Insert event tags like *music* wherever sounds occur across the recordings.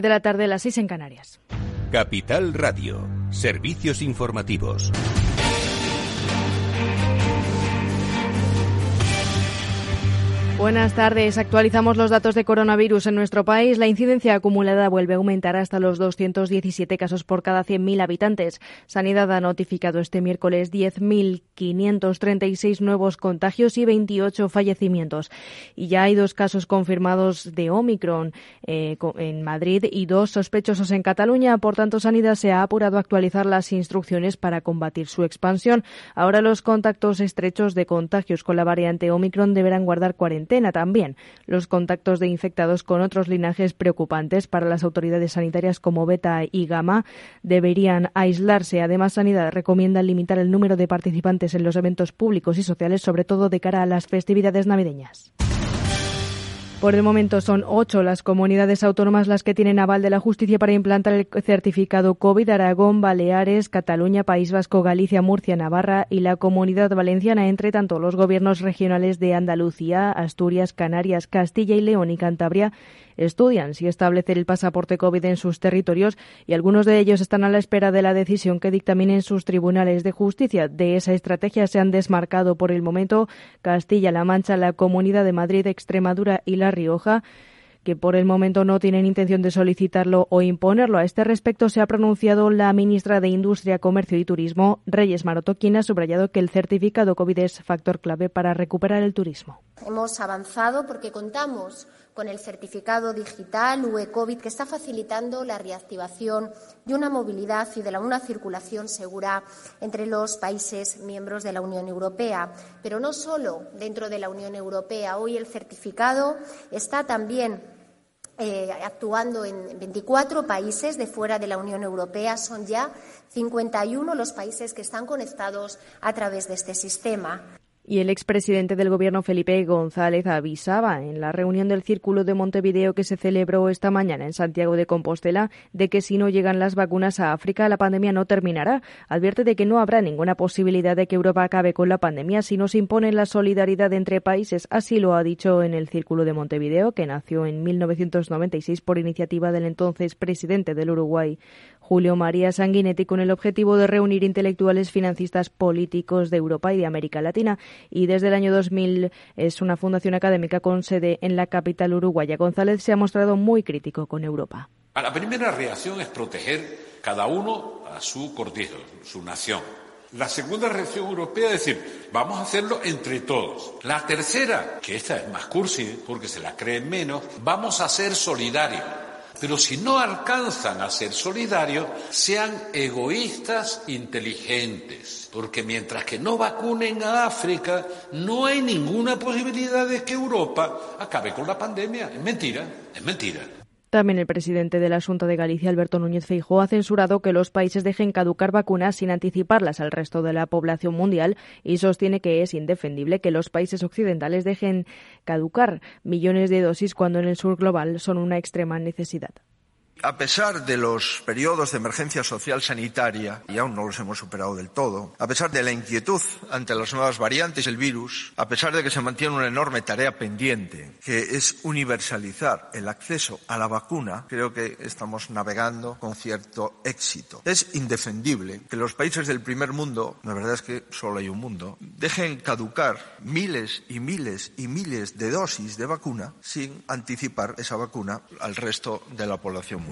de la tarde a las 6 en Canarias. Capital Radio, servicios informativos. Buenas tardes. Actualizamos los datos de coronavirus en nuestro país. La incidencia acumulada vuelve a aumentar hasta los 217 casos por cada 100.000 habitantes. Sanidad ha notificado este miércoles 10.536 nuevos contagios y 28 fallecimientos. Y ya hay dos casos confirmados de Omicron eh, en Madrid y dos sospechosos en Cataluña. Por tanto, Sanidad se ha apurado a actualizar las instrucciones para combatir su expansión. Ahora los contactos estrechos de contagios con la variante Omicron deberán guardar cuarentena también. Los contactos de infectados con otros linajes preocupantes para las autoridades sanitarias como beta y gamma deberían aislarse. Además, Sanidad recomienda limitar el número de participantes en los eventos públicos y sociales, sobre todo de cara a las festividades navideñas. Por el momento son ocho las comunidades autónomas las que tienen aval de la justicia para implantar el certificado COVID. Aragón, Baleares, Cataluña, País Vasco, Galicia, Murcia, Navarra y la Comunidad Valenciana. Entre tanto, los gobiernos regionales de Andalucía, Asturias, Canarias, Castilla y León y Cantabria estudian si establecer el pasaporte COVID en sus territorios y algunos de ellos están a la espera de la decisión que dictaminen sus tribunales de justicia. De esa estrategia se han desmarcado por el momento Castilla-La Mancha, la Comunidad de Madrid, Extremadura y La Rioja que por el momento no tienen intención de solicitarlo o imponerlo. A este respecto se ha pronunciado la ministra de Industria, Comercio y Turismo, Reyes Maroto, quien ha subrayado que el certificado COVID es factor clave para recuperar el turismo. Hemos avanzado porque contamos con el certificado digital UE COVID que está facilitando la reactivación de una movilidad y de una circulación segura entre los países miembros de la Unión Europea. Pero no solo dentro de la Unión Europea. Hoy el certificado está también eh, actuando en 24 países de fuera de la Unión Europea. Son ya 51 los países que están conectados a través de este sistema. Y el expresidente del Gobierno, Felipe González, avisaba en la reunión del Círculo de Montevideo que se celebró esta mañana en Santiago de Compostela de que si no llegan las vacunas a África, la pandemia no terminará. Advierte de que no habrá ninguna posibilidad de que Europa acabe con la pandemia si no se impone la solidaridad entre países. Así lo ha dicho en el Círculo de Montevideo, que nació en 1996 por iniciativa del entonces presidente del Uruguay, Julio María Sanguinetti, con el objetivo de reunir intelectuales financistas políticos de Europa y de América Latina y desde el año 2000 es una fundación académica con sede en la capital uruguaya. González se ha mostrado muy crítico con Europa. La primera reacción es proteger cada uno a su cortijo, su nación. La segunda reacción europea es decir, vamos a hacerlo entre todos. La tercera, que esta es más cursi porque se la creen menos, vamos a ser solidarios. Pero si no alcanzan a ser solidarios, sean egoístas inteligentes. Porque mientras que no vacunen a África, no hay ninguna posibilidad de que Europa acabe con la pandemia. Es mentira, es mentira. También el presidente de la Junta de Galicia, Alberto Núñez Feijóo, ha censurado que los países dejen caducar vacunas sin anticiparlas al resto de la población mundial y sostiene que es indefendible que los países occidentales dejen caducar millones de dosis cuando en el sur global son una extrema necesidad. A pesar de los periodos de emergencia social sanitaria, y aún no los hemos superado del todo, a pesar de la inquietud ante las nuevas variantes del virus, a pesar de que se mantiene una enorme tarea pendiente, que es universalizar el acceso a la vacuna, creo que estamos navegando con cierto éxito. Es indefendible que los países del primer mundo, la verdad es que solo hay un mundo, dejen caducar miles y miles y miles de dosis de vacuna sin anticipar esa vacuna al resto de la población mundial.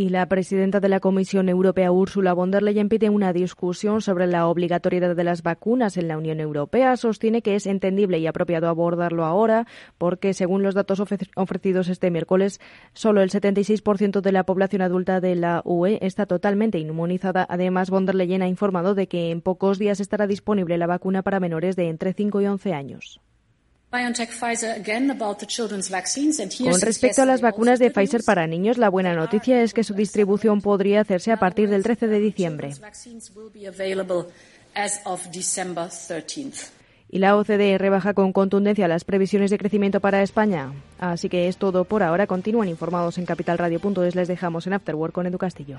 Y la presidenta de la Comisión Europea, Ursula von der Leyen, pide una discusión sobre la obligatoriedad de las vacunas en la Unión Europea. Sostiene que es entendible y apropiado abordarlo ahora porque, según los datos ofrecidos este miércoles, solo el 76% de la población adulta de la UE está totalmente inmunizada. Además, von der Leyen ha informado de que en pocos días estará disponible la vacuna para menores de entre 5 y 11 años. Con respecto a las vacunas de Pfizer para niños, la buena noticia es que su distribución podría hacerse a partir del 13 de diciembre. Y la OCDE rebaja con contundencia las previsiones de crecimiento para España. Así que es todo por ahora. Continúan informados en capitalradio.es. Les dejamos en Afterwork con Edu Castillo.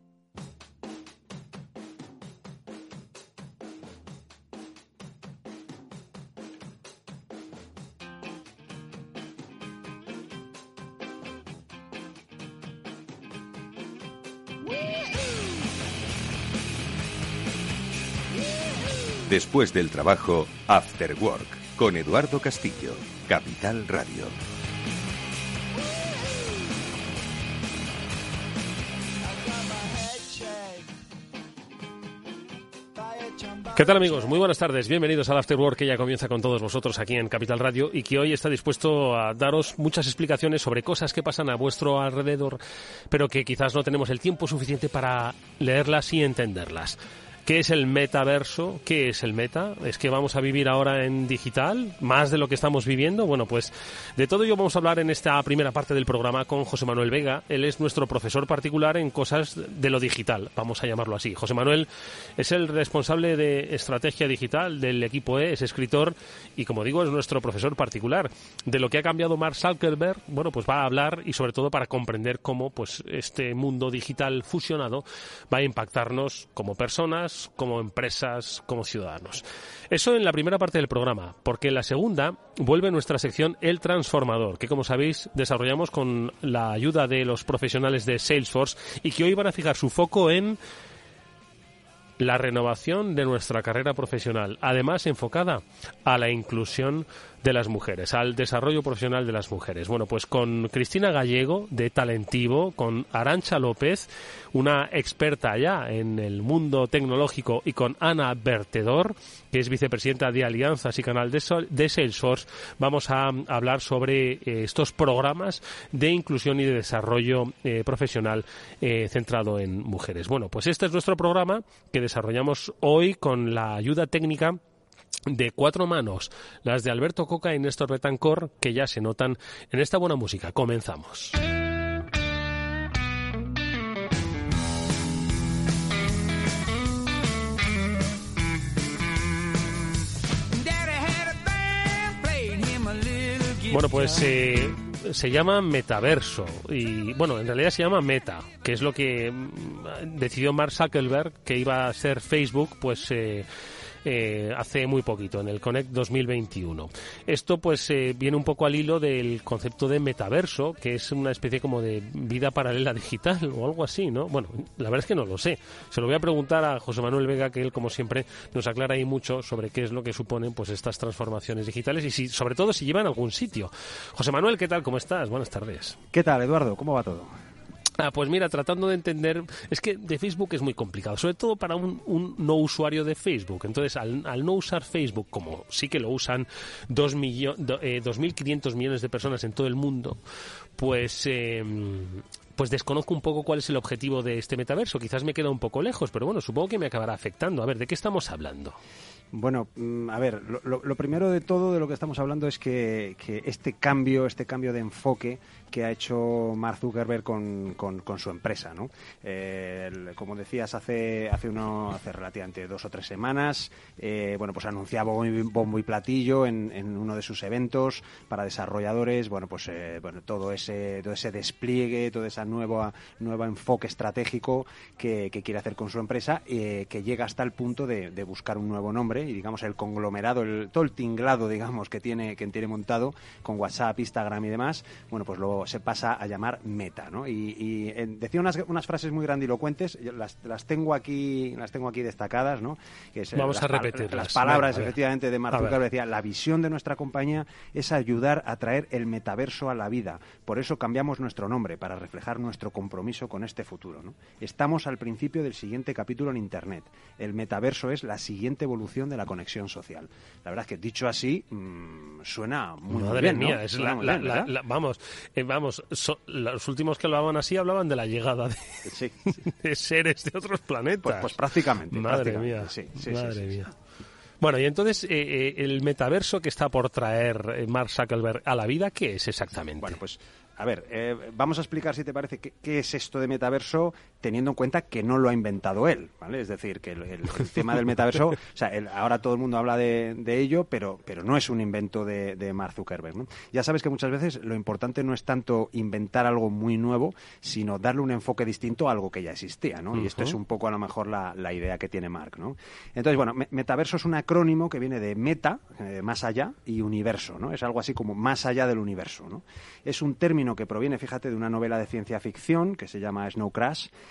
Después del trabajo, After Work, con Eduardo Castillo, Capital Radio. ¿Qué tal amigos? Muy buenas tardes. Bienvenidos al After Work que ya comienza con todos vosotros aquí en Capital Radio y que hoy está dispuesto a daros muchas explicaciones sobre cosas que pasan a vuestro alrededor, pero que quizás no tenemos el tiempo suficiente para leerlas y entenderlas. ¿Qué es el metaverso? ¿Qué es el meta? ¿Es que vamos a vivir ahora en digital? ¿Más de lo que estamos viviendo? Bueno, pues de todo ello vamos a hablar en esta primera parte del programa con José Manuel Vega. Él es nuestro profesor particular en cosas de lo digital, vamos a llamarlo así. José Manuel es el responsable de estrategia digital del equipo E, es escritor y, como digo, es nuestro profesor particular. De lo que ha cambiado Mark Zuckerberg, bueno, pues va a hablar y sobre todo para comprender cómo pues este mundo digital fusionado va a impactarnos como personas, como empresas, como ciudadanos. Eso en la primera parte del programa, porque en la segunda vuelve nuestra sección El Transformador, que como sabéis desarrollamos con la ayuda de los profesionales de Salesforce y que hoy van a fijar su foco en la renovación de nuestra carrera profesional, además enfocada a la inclusión de las mujeres, al desarrollo profesional de las mujeres. Bueno, pues con Cristina Gallego de Talentivo, con Arancha López, una experta ya en el mundo tecnológico, y con Ana Vertedor, que es vicepresidenta de Alianzas y Canal de, Salesforce, vamos a hablar sobre eh, estos programas de inclusión y de desarrollo eh, profesional eh, centrado en mujeres. Bueno, pues este es nuestro programa que desarrollamos hoy con la ayuda técnica de cuatro manos, las de Alberto Coca y Néstor Betancor, que ya se notan en esta buena música. Comenzamos. Bueno, pues eh, se llama metaverso y bueno, en realidad se llama Meta, que es lo que mm, decidió Mark Zuckerberg que iba a ser Facebook, pues eh, eh, hace muy poquito, en el Connect 2021. Esto pues eh, viene un poco al hilo del concepto de metaverso, que es una especie como de vida paralela digital o algo así, ¿no? Bueno, la verdad es que no lo sé. Se lo voy a preguntar a José Manuel Vega, que él como siempre nos aclara ahí mucho sobre qué es lo que suponen pues estas transformaciones digitales y si, sobre todo si llevan a algún sitio. José Manuel, ¿qué tal? ¿Cómo estás? Buenas tardes. ¿Qué tal, Eduardo? ¿Cómo va todo? Ah, pues mira, tratando de entender, es que de Facebook es muy complicado, sobre todo para un, no usuario de Facebook. Entonces, al, no usar Facebook, como sí que lo usan 2.500 eh, millones de personas en todo el mundo, pues... Em, pues desconozco un poco cuál es el objetivo de este metaverso. Quizás me queda un poco lejos, pero bueno, supongo que me acabará afectando. A ver, ¿de qué estamos hablando? Bueno, mm, a ver, lo, primero de todo de lo que estamos hablando es que, este cambio, este cambio de enfoque que ha hecho Mark Zuckerberg con, con, su empresa, ¿no? Eh, como decías, hace hace uno hace relativamente dos o tres semanas, eh, bueno, pues anunciaba bombo y platillo en, en, uno de sus eventos para desarrolladores, bueno, pues eh, bueno todo ese todo ese despliegue, todo ese nuevo nuevo enfoque estratégico que, quiere hacer con su empresa, que llega hasta el punto de, de buscar un nuevo nombre y digamos el conglomerado, el, todo el tinglado, digamos, que tiene, que tiene montado con WhatsApp, Instagram y demás, bueno, pues se pasa a llamar Meta, ¿no? Y, eh, decía unas, unas frases muy grandilocuentes, las, las tengo aquí, las tengo aquí destacadas, ¿no? Que Vamos a repetir Las palabras, efectivamente, de Mark Zuckerberg decía, la visión de nuestra compañía es ayudar a traer el metaverso a la vida. Por eso cambiamos nuestro nombre, para reflejar nuestro compromiso con este futuro, ¿no? Estamos al principio del siguiente capítulo en Internet. El metaverso es la siguiente evolución de la conexión social. La verdad es que dicho así, mmm, suena muy, Madre bien, mía, es la, la, vamos, eh, vamos, los últimos que hablaban así hablaban de la llegada de, sí, *laughs* de seres de otros planetas. Pues, pues prácticamente. Madre mía, sí, madre mía. Bueno, y entonces, eh, eh, el metaverso que está por traer eh, Mark Zuckerberg a la vida, ¿qué es exactamente? Bueno, pues a ver, eh, vamos a explicar, si te parece, qué, es esto de metaverso, teniendo en cuenta que no lo ha inventado él, ¿vale? Es decir, que el, tema del metaverso, *laughs* o sea, ahora todo el mundo habla de, ello, pero, pero no es un invento de, Mark Zuckerberg, ¿no? Ya sabes que muchas veces lo importante no es tanto inventar algo muy nuevo, sino darle un enfoque distinto a algo que ya existía, ¿no? Y esto es un poco a lo mejor la, idea que tiene Mark, ¿no? Entonces, bueno, metaverso es un acrónimo que viene de meta, eh, más allá, y universo, ¿no? Es algo así como más allá del universo, ¿no? Es un término que proviene, fíjate, de una novela de ciencia ficción que se llama Snow Crash,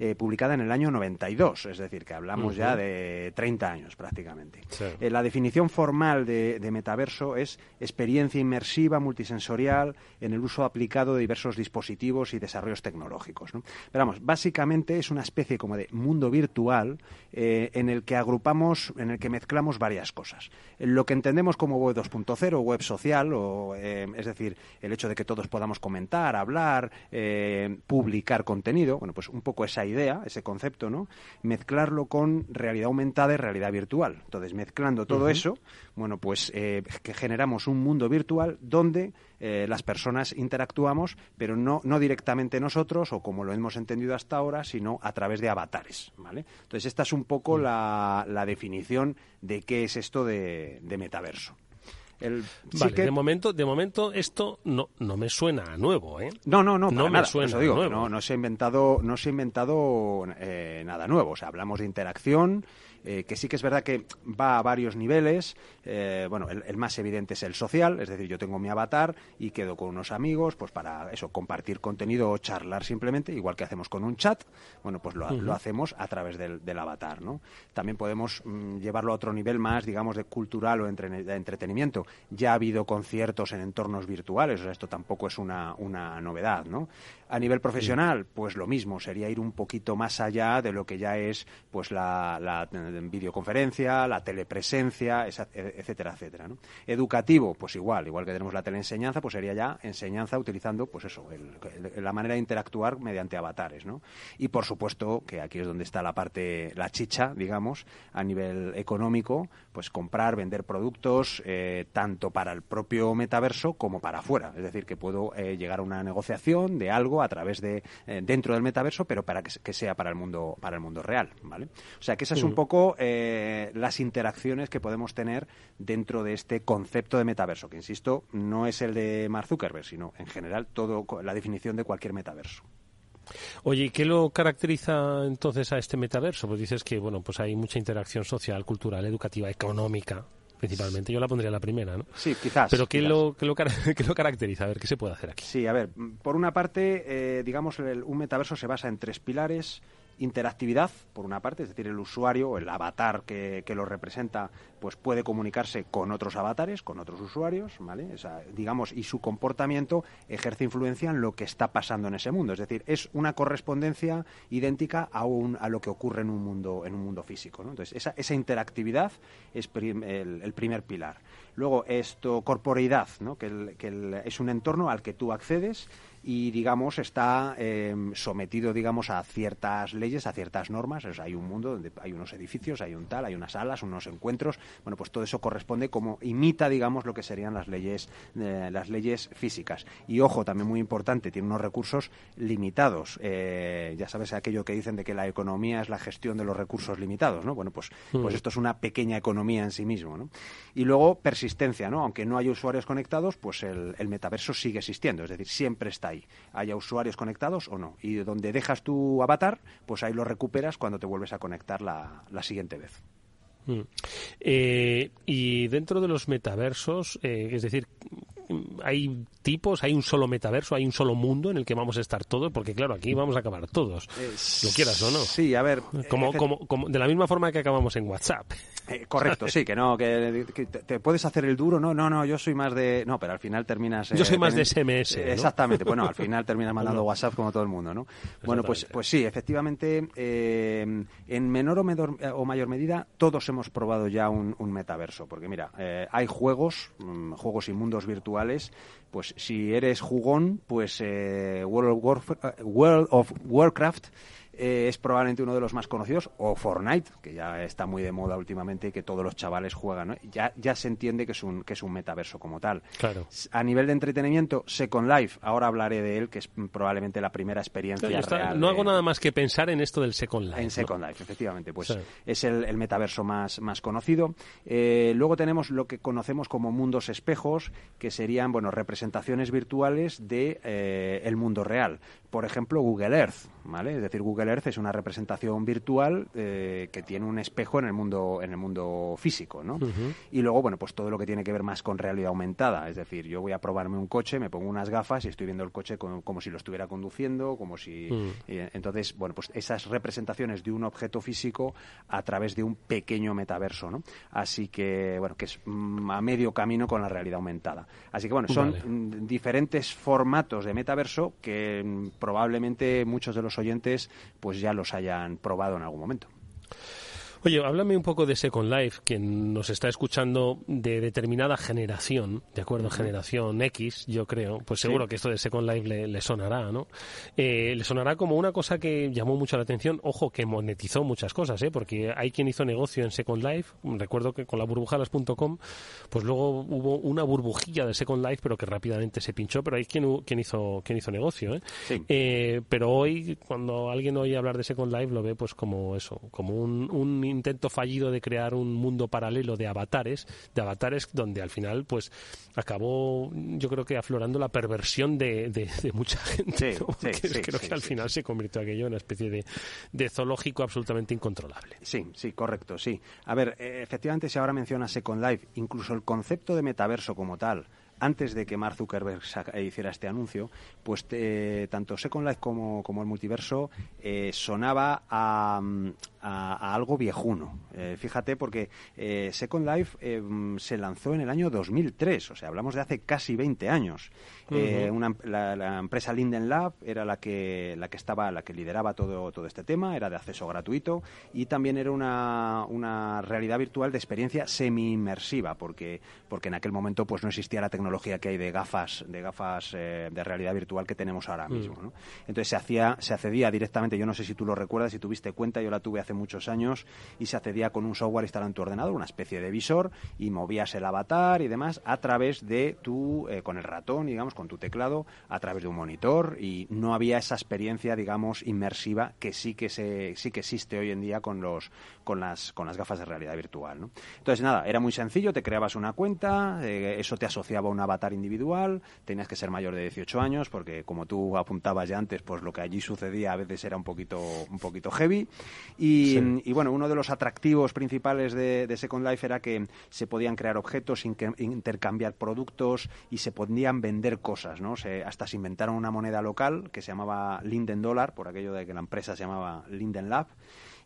eh, publicada en el año 92, es decir, que hablamos ya de 30 años prácticamente. Eh, la definición formal de, metaverso es experiencia inmersiva multisensorial en el uso aplicado de diversos dispositivos y desarrollos tecnológicos. Pero vamos, básicamente es una especie como de mundo virtual eh, en el que agrupamos, en el que mezclamos varias cosas. Lo que entendemos como web 2.0, web social, o, es decir, el hecho de que todos podamos comentar, hablar, publicar contenido, bueno, pues un poco esa idea, ese concepto, ¿no? Mezclarlo con realidad aumentada y realidad virtual. Entonces, mezclando todo eso, bueno, pues eh, que generamos un mundo virtual donde eh, las personas interactuamos, pero no, no directamente nosotros o como lo hemos entendido hasta ahora, sino a través de avatares, ¿vale? Entonces, esta es un poco la, definición de qué es esto de metaverso de momento, de momento esto no, no me suena nuevo, ¿eh? No, no, no, no me suena nuevo. No, no se ha inventado, no se ha inventado eh, nada nuevo. O sea, hablamos de interacción, eh, que sí que es verdad que va a varios niveles. Eh, bueno, el, más evidente es el social, es decir, yo tengo mi avatar y quedo con unos amigos, pues para eso, compartir contenido o charlar simplemente, igual que hacemos con un chat, bueno, pues lo, hacemos a través del, avatar, ¿no? También podemos mm, llevarlo a otro nivel más, digamos, de cultural o de entretenimiento. Ya ha habido conciertos en entornos virtuales, o sea, esto tampoco es una, una novedad, ¿no? A nivel profesional, pues lo mismo, sería ir un poquito más allá de lo que ya es pues la, la videoconferencia, la telepresencia, etcétera, etcétera. Educativo, pues igual, igual que tenemos la teleenseñanza, pues sería ya enseñanza utilizando, pues eso, la manera de interactuar mediante avatares, ¿no? Y por supuesto, que aquí es donde está la parte, la chicha, digamos, a nivel económico, pues comprar, vender productos, eh, tanto para el propio metaverso como para afuera. Es decir, que puedo eh, llegar a una negociación de algo a través de eh, dentro del metaverso, pero para que, sea para el mundo para el mundo real, ¿vale? O sea que esa es un poco eh, las interacciones que podemos tener dentro de este concepto de metaverso, que insisto no es el de Mark Zuckerberg, sino en general todo la definición de cualquier metaverso. Oye, ¿y qué lo caracteriza entonces a este metaverso? Pues dices que bueno, pues hay mucha interacción social, cultural, educativa, económica principalmente. Yo la pondría la primera, ¿no? Sí, quizás. Pero ¿qué, Lo, qué, lo, *laughs* lo, caracteriza? A ver, ¿qué se puede hacer aquí? Sí, a ver, por una parte, eh, digamos, un metaverso se basa en tres pilares interactividad, por una parte, es decir, el usuario, el avatar que, lo representa, pues puede comunicarse con otros avatares, con otros usuarios, ¿vale? digamos, y su comportamiento ejerce influencia en lo que está pasando en ese mundo. Es decir, es una correspondencia idéntica a, a lo que ocurre en un mundo, en un mundo físico. Entonces, esa, esa interactividad es el, primer pilar. Luego, esto, corporeidad, ¿no? que, que es un entorno al que tú accedes y digamos está em, sometido digamos a ciertas leyes a ciertas normas. Hay un mundo donde hay unos edificios hay un tal hay unas salas unos encuentros. Bueno pues todo eso corresponde como imita digamos lo que serían las leyes eh, las leyes físicas. Y ojo también muy importante tiene unos recursos limitados. Eh, ya sabes aquello que dicen de que la economía es la gestión de los recursos limitados no bueno pues pues mm. esto es una pequeña economía en sí mismo ¿no? y luego persistencia no aunque no haya usuarios conectados pues el, el metaverso sigue existiendo. Es decir siempre está ahí, haya usuarios conectados o no. Y donde dejas tu avatar, pues ahí lo recuperas cuando te vuelves a conectar la, siguiente vez. Mm. Eh, y dentro de los metaversos, eh, es decir, hay tipos, hay un solo metaverso, hay un solo mundo en el que vamos a estar todos, porque claro, aquí vamos a acabar todos, lo quieras o no. Sí, a ver. Como, como, como, de la misma forma que acabamos en WhatsApp. Eh, correcto, sí, que no, que, te, puedes hacer el duro, no, no, no, yo soy más de... No, pero al final terminas... yo soy más de SMS. Exactamente, bueno, al final *laughs* terminas mandando WhatsApp como todo el mundo, ¿no? Bueno, pues, pues sí, efectivamente, en menor o, mayor medida, todos hemos probado ya un, metaverso, porque mira, hay juegos, mm, juegos y mundos virtuales pues si eres jugón, pues eh, World of Warcraft eh, es probablemente uno de los más conocidos, o Fortnite, que ya está muy de moda últimamente y que todos los chavales juegan. Ya, ya se entiende que es, un, que es un metaverso como tal. Claro. A nivel de entretenimiento, Second Life, ahora hablaré de él, que es probablemente la primera experiencia real. No hago nada más que pensar en esto del Second Life. En Second Life, efectivamente. Pues es el, metaverso más, más conocido. Eh, luego tenemos lo que conocemos como mundos espejos, que serían bueno representaciones virtuales de eh, el mundo real. Por ejemplo, Google Earth, ¿vale? Es decir, Google Earth es una representación virtual eh, que tiene un espejo en el mundo en el mundo físico, ¿no? Y luego, bueno, pues todo lo que tiene que ver más con realidad aumentada, es decir, yo voy a probarme un coche, me pongo unas gafas y estoy viendo el coche como, si lo estuviera conduciendo, como si mm. entonces, bueno, pues esas representaciones de un objeto físico a través de un pequeño metaverso, ¿no? Así que, bueno, que es mm, a medio camino con la realidad aumentada. Así que, bueno, son mm, diferentes formatos de metaverso que probablemente muchos de los oyentes pues ya los hayan probado en algún momento. Oye, háblame un poco de Second Life, quien nos está escuchando de determinada generación, de acuerdo, generación X, yo creo, pues seguro que esto de Second Life le, sonará, ¿no? Eh, le sonará como una cosa que llamó mucho la atención, ojo, que monetizó muchas cosas, ¿eh? Porque hay quien hizo negocio en Second Life, recuerdo que con la burbujalas.com, pues luego hubo una burbujilla de Second Life, pero que rápidamente se pinchó, pero hay quien, quien, hizo, quien hizo negocio, ¿eh? ¿eh? Pero hoy, cuando alguien oye hablar de Second Life, lo ve pues como eso, como un, un intento fallido de crear un mundo paralelo de avatares, de avatares donde al final pues acabó yo creo que aflorando la perversión de, de, mucha gente. creo que al final se convirtió aquello en una especie de, de zoológico absolutamente incontrolable. Sí, sí, correcto, sí. A ver, eh, efectivamente si ahora menciona Second Life, incluso el concepto de metaverso como tal, antes de que Mark Zuckerberg eh, hiciera este anuncio, pues tanto Second Life como, como el multiverso eh, sonaba a, a, algo viejuno. Eh, fíjate, porque Second Life se lanzó en el año 2003, o sea, hablamos de hace casi 20 años. la, empresa Linden Lab era la que, la que estaba, la que lideraba todo, todo este tema, era de acceso gratuito y también era una, una realidad virtual de experiencia semi-inmersiva, porque, porque en aquel momento pues no existía la tecnología que hay de gafas, de gafas eh, de realidad virtual que tenemos ahora mm. mismo. Entonces se hacía, se accedía directamente, yo no sé si tú lo recuerdas, si tuviste cuenta, yo la tuve hace muchos años, y se accedía con un software instalado en tu ordenador, una especie de visor, y movías el avatar y demás a través de tu, eh, con el ratón, digamos, con tu teclado, a través de un monitor, y no había esa experiencia, digamos, inmersiva que sí que se, sí que existe hoy en día con los, con las, con las gafas de realidad virtual. Entonces nada, era muy sencillo, te creabas una cuenta, eh, eso te asociaba a un avatar individual, tenías que ser mayor de 18 años, porque como tú apuntabas ya antes, pues lo que allí sucedía a veces era un poquito, un poquito heavy. Y, bueno, uno de los atractivos principales de, Second Life era que se podían crear objetos, intercambiar productos y se podían vender cosas, ¿no? hasta se inventaron una moneda local que se llamaba Linden Dollar, por aquello de que la empresa se llamaba Linden Lab.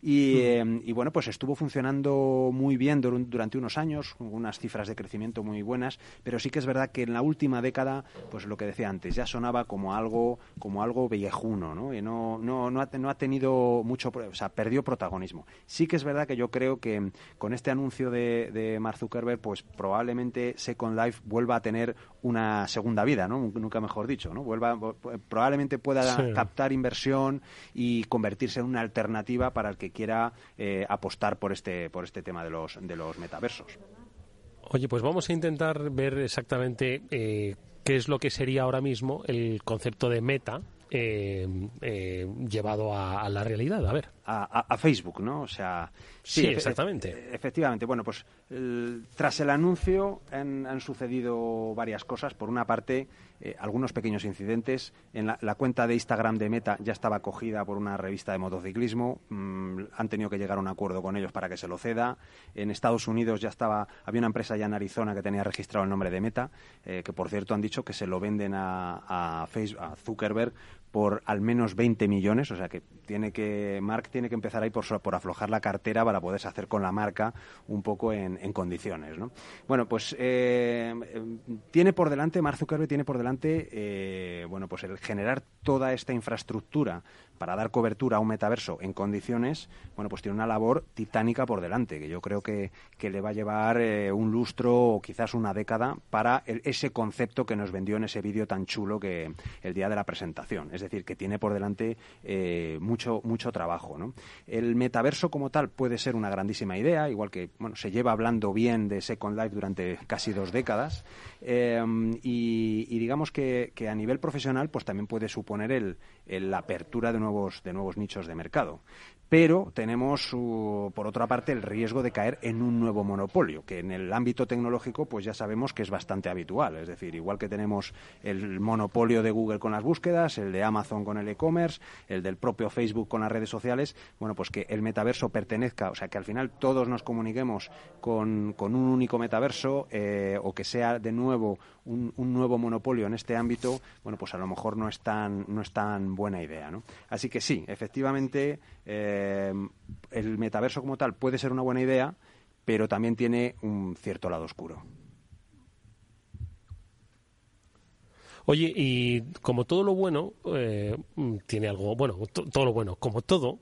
Em, y, bueno, pues estuvo funcionando muy bien durante unos años, unas cifras de crecimiento muy buenas, pero sí que es verdad que en la última década, pues lo que decía antes, ya sonaba como algo, como algo viejuno, ¿no? Y no, no, no, ha, no ha tenido mucho, o sea, perdió protagonismo. Sí que es verdad que yo creo que con este anuncio de, de Mark Zuckerberg, pues probablemente Second Life vuelva a tener una segunda vida, ¿no? Nunca mejor dicho, ¿no? Vuelva, probablemente pueda captar inversión y convertirse en una alternativa para el que quiera eh, apostar por este, por este tema de los, de los metaversos. Oye, pues vamos a intentar ver exactamente eh, qué es lo que sería ahora mismo el concepto de meta eh, llevado a la realidad. A ver. a, Facebook, ¿no? O sea, sí, exactamente. efectivamente. Bueno, pues tras el anuncio han, sucedido varias cosas. Por una parte, eh, algunos pequeños incidentes. En la, cuenta de Instagram de Meta ya estaba acogida por una revista de motociclismo. Mm, han tenido que llegar a un acuerdo con ellos para que se lo ceda. En Estados Unidos ya estaba, había una empresa ya en Arizona que tenía registrado el nombre de Meta, eh, que por cierto han dicho que se lo venden a, Facebook, a Zuckerberg por al menos 20 millones, o sea que tiene que Mark tiene que empezar ahí por, por aflojar la cartera para poderse hacer con la marca un poco en, condiciones, ¿no? Bueno, pues eh, tiene por delante Mark Zuckerberg tiene por delante eh, bueno pues el generar toda esta infraestructura para dar cobertura a un metaverso en condiciones, bueno, pues tiene una labor titánica por delante, que yo creo que, que le va a llevar eh, un lustro o quizás una década para ese concepto que nos vendió en ese vídeo tan chulo que el día de la presentación. Es decir, que tiene por delante eh, mucho, mucho trabajo. ¿no? El metaverso como tal puede ser una grandísima idea, igual que bueno, se lleva hablando bien de Second Life durante casi dos décadas. Eh, y, digamos que, que, a nivel profesional, pues también puede suponer el, la apertura de nuevos, de nuevos nichos de mercado pero tenemos, por otra parte, el riesgo de caer en un nuevo monopolio, que en el ámbito tecnológico pues ya sabemos que es bastante habitual. Es decir, igual que tenemos el monopolio de Google con las búsquedas, el de Amazon con el e-commerce, el del propio Facebook con las redes sociales, bueno, pues que el metaverso pertenezca, o sea, que al final todos nos comuniquemos con, un único metaverso eh, o que sea de nuevo un, nuevo monopolio en este ámbito, bueno, pues a lo mejor no es tan, no es tan buena idea, ¿no? Así que sí, efectivamente, eh, el metaverso como tal puede ser una buena idea, pero también tiene un cierto lado oscuro. Oye, y como todo lo bueno eh, mm, tiene algo, bueno, todo lo bueno, como todo,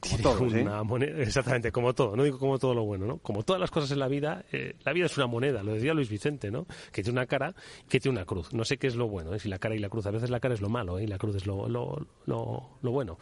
como todo, una moneda, exactamente, como todo, no digo como todo lo bueno, ¿no? Como todas las cosas en la vida, eh, la vida es una moneda, lo decía Luis Vicente, ¿no? Que tiene una cara, que tiene una cruz. No sé qué es lo bueno, ¿eh? si la cara y la cruz. A veces la cara es lo malo, ¿eh? Y la cruz es lo, lo, lo, lo bueno.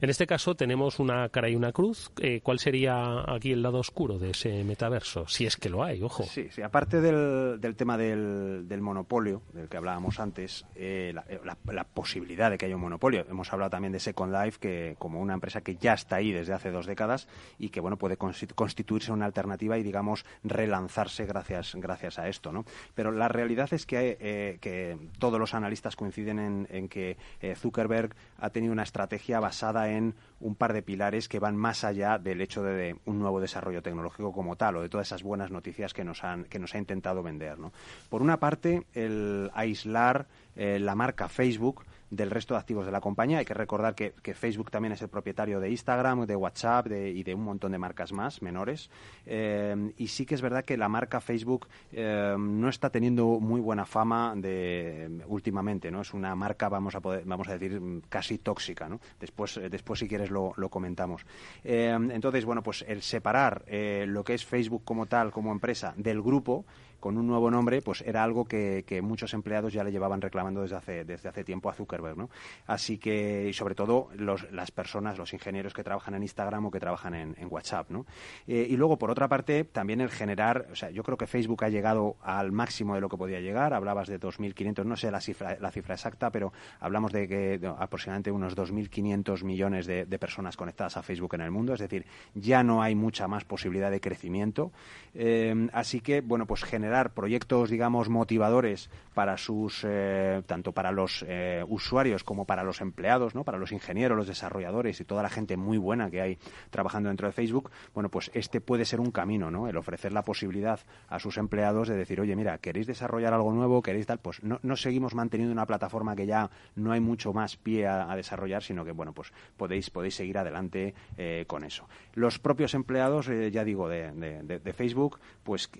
En este caso tenemos una cara y una cruz. Eh, ¿Cuál sería aquí el lado oscuro de ese metaverso? Si es que lo hay, ojo. Sí, sí. Aparte del, del tema del, del monopolio, del que hablábamos antes, eh, eh, la, posibilidad de que haya un monopolio. Hemos hablado también de Second Life, que como una empresa que ya está ahí desde hace dos décadas y que bueno puede constituirse una alternativa y digamos relanzarse gracias gracias a esto, ¿no? Pero la realidad es que, eh, que todos los analistas coinciden en, en que Zuckerberg ha tenido una estrategia basada en un par de pilares que van más allá del hecho de, un nuevo desarrollo tecnológico como tal o de todas esas buenas noticias que nos, han, que nos ha intentado vender. ¿no? Por una parte, el aislar eh, la marca Facebook del resto de activos de la compañía. Hay que recordar que, Facebook también es el propietario de Instagram, de WhatsApp y de un montón de marcas más menores. Eh, y sí que es verdad que la marca Facebook eh, no está teniendo muy buena fama de, últimamente. no Es una marca, vamos a, poder, vamos a decir, casi tóxica. ¿no? Después, después si quieres, lo, lo comentamos. entonces, bueno, pues el separar lo que es Facebook como tal, como empresa, del grupo, con un nuevo nombre, pues era algo que, muchos empleados ya le llevaban reclamando desde hace, desde hace tiempo a Zuckerberg, ¿no? Así que, y sobre todo las personas, los ingenieros que trabajan en Instagram o que trabajan en, WhatsApp, ¿no? Eh, y luego, por otra parte, también el generar, o sea, yo creo que Facebook ha llegado al máximo de lo que podía llegar, hablabas de 2.500, no sé la cifra, la cifra exacta, pero hablamos de que aproximadamente unos 2.500 millones de, personas conectadas a Facebook en el mundo, es decir, ya no hay mucha más posibilidad de crecimiento. Eh, así que, bueno, pues generar proyectos, digamos, motivadores para sus, eh, tanto para los eh, usuarios como para los empleados, ¿no? Para los ingenieros, los desarrolladores y toda la gente muy buena que hay trabajando dentro de Facebook, bueno, pues este puede ser un camino, ¿no? El ofrecer la posibilidad a sus empleados de decir, oye, mira, ¿queréis desarrollar algo nuevo? ¿Queréis tal? Pues no, no seguimos manteniendo una plataforma que ya no hay mucho más pie a, desarrollar, sino que, bueno, pues podéis, podéis seguir adelante eh, con eso. Los propios empleados, ya digo, de, Facebook, pues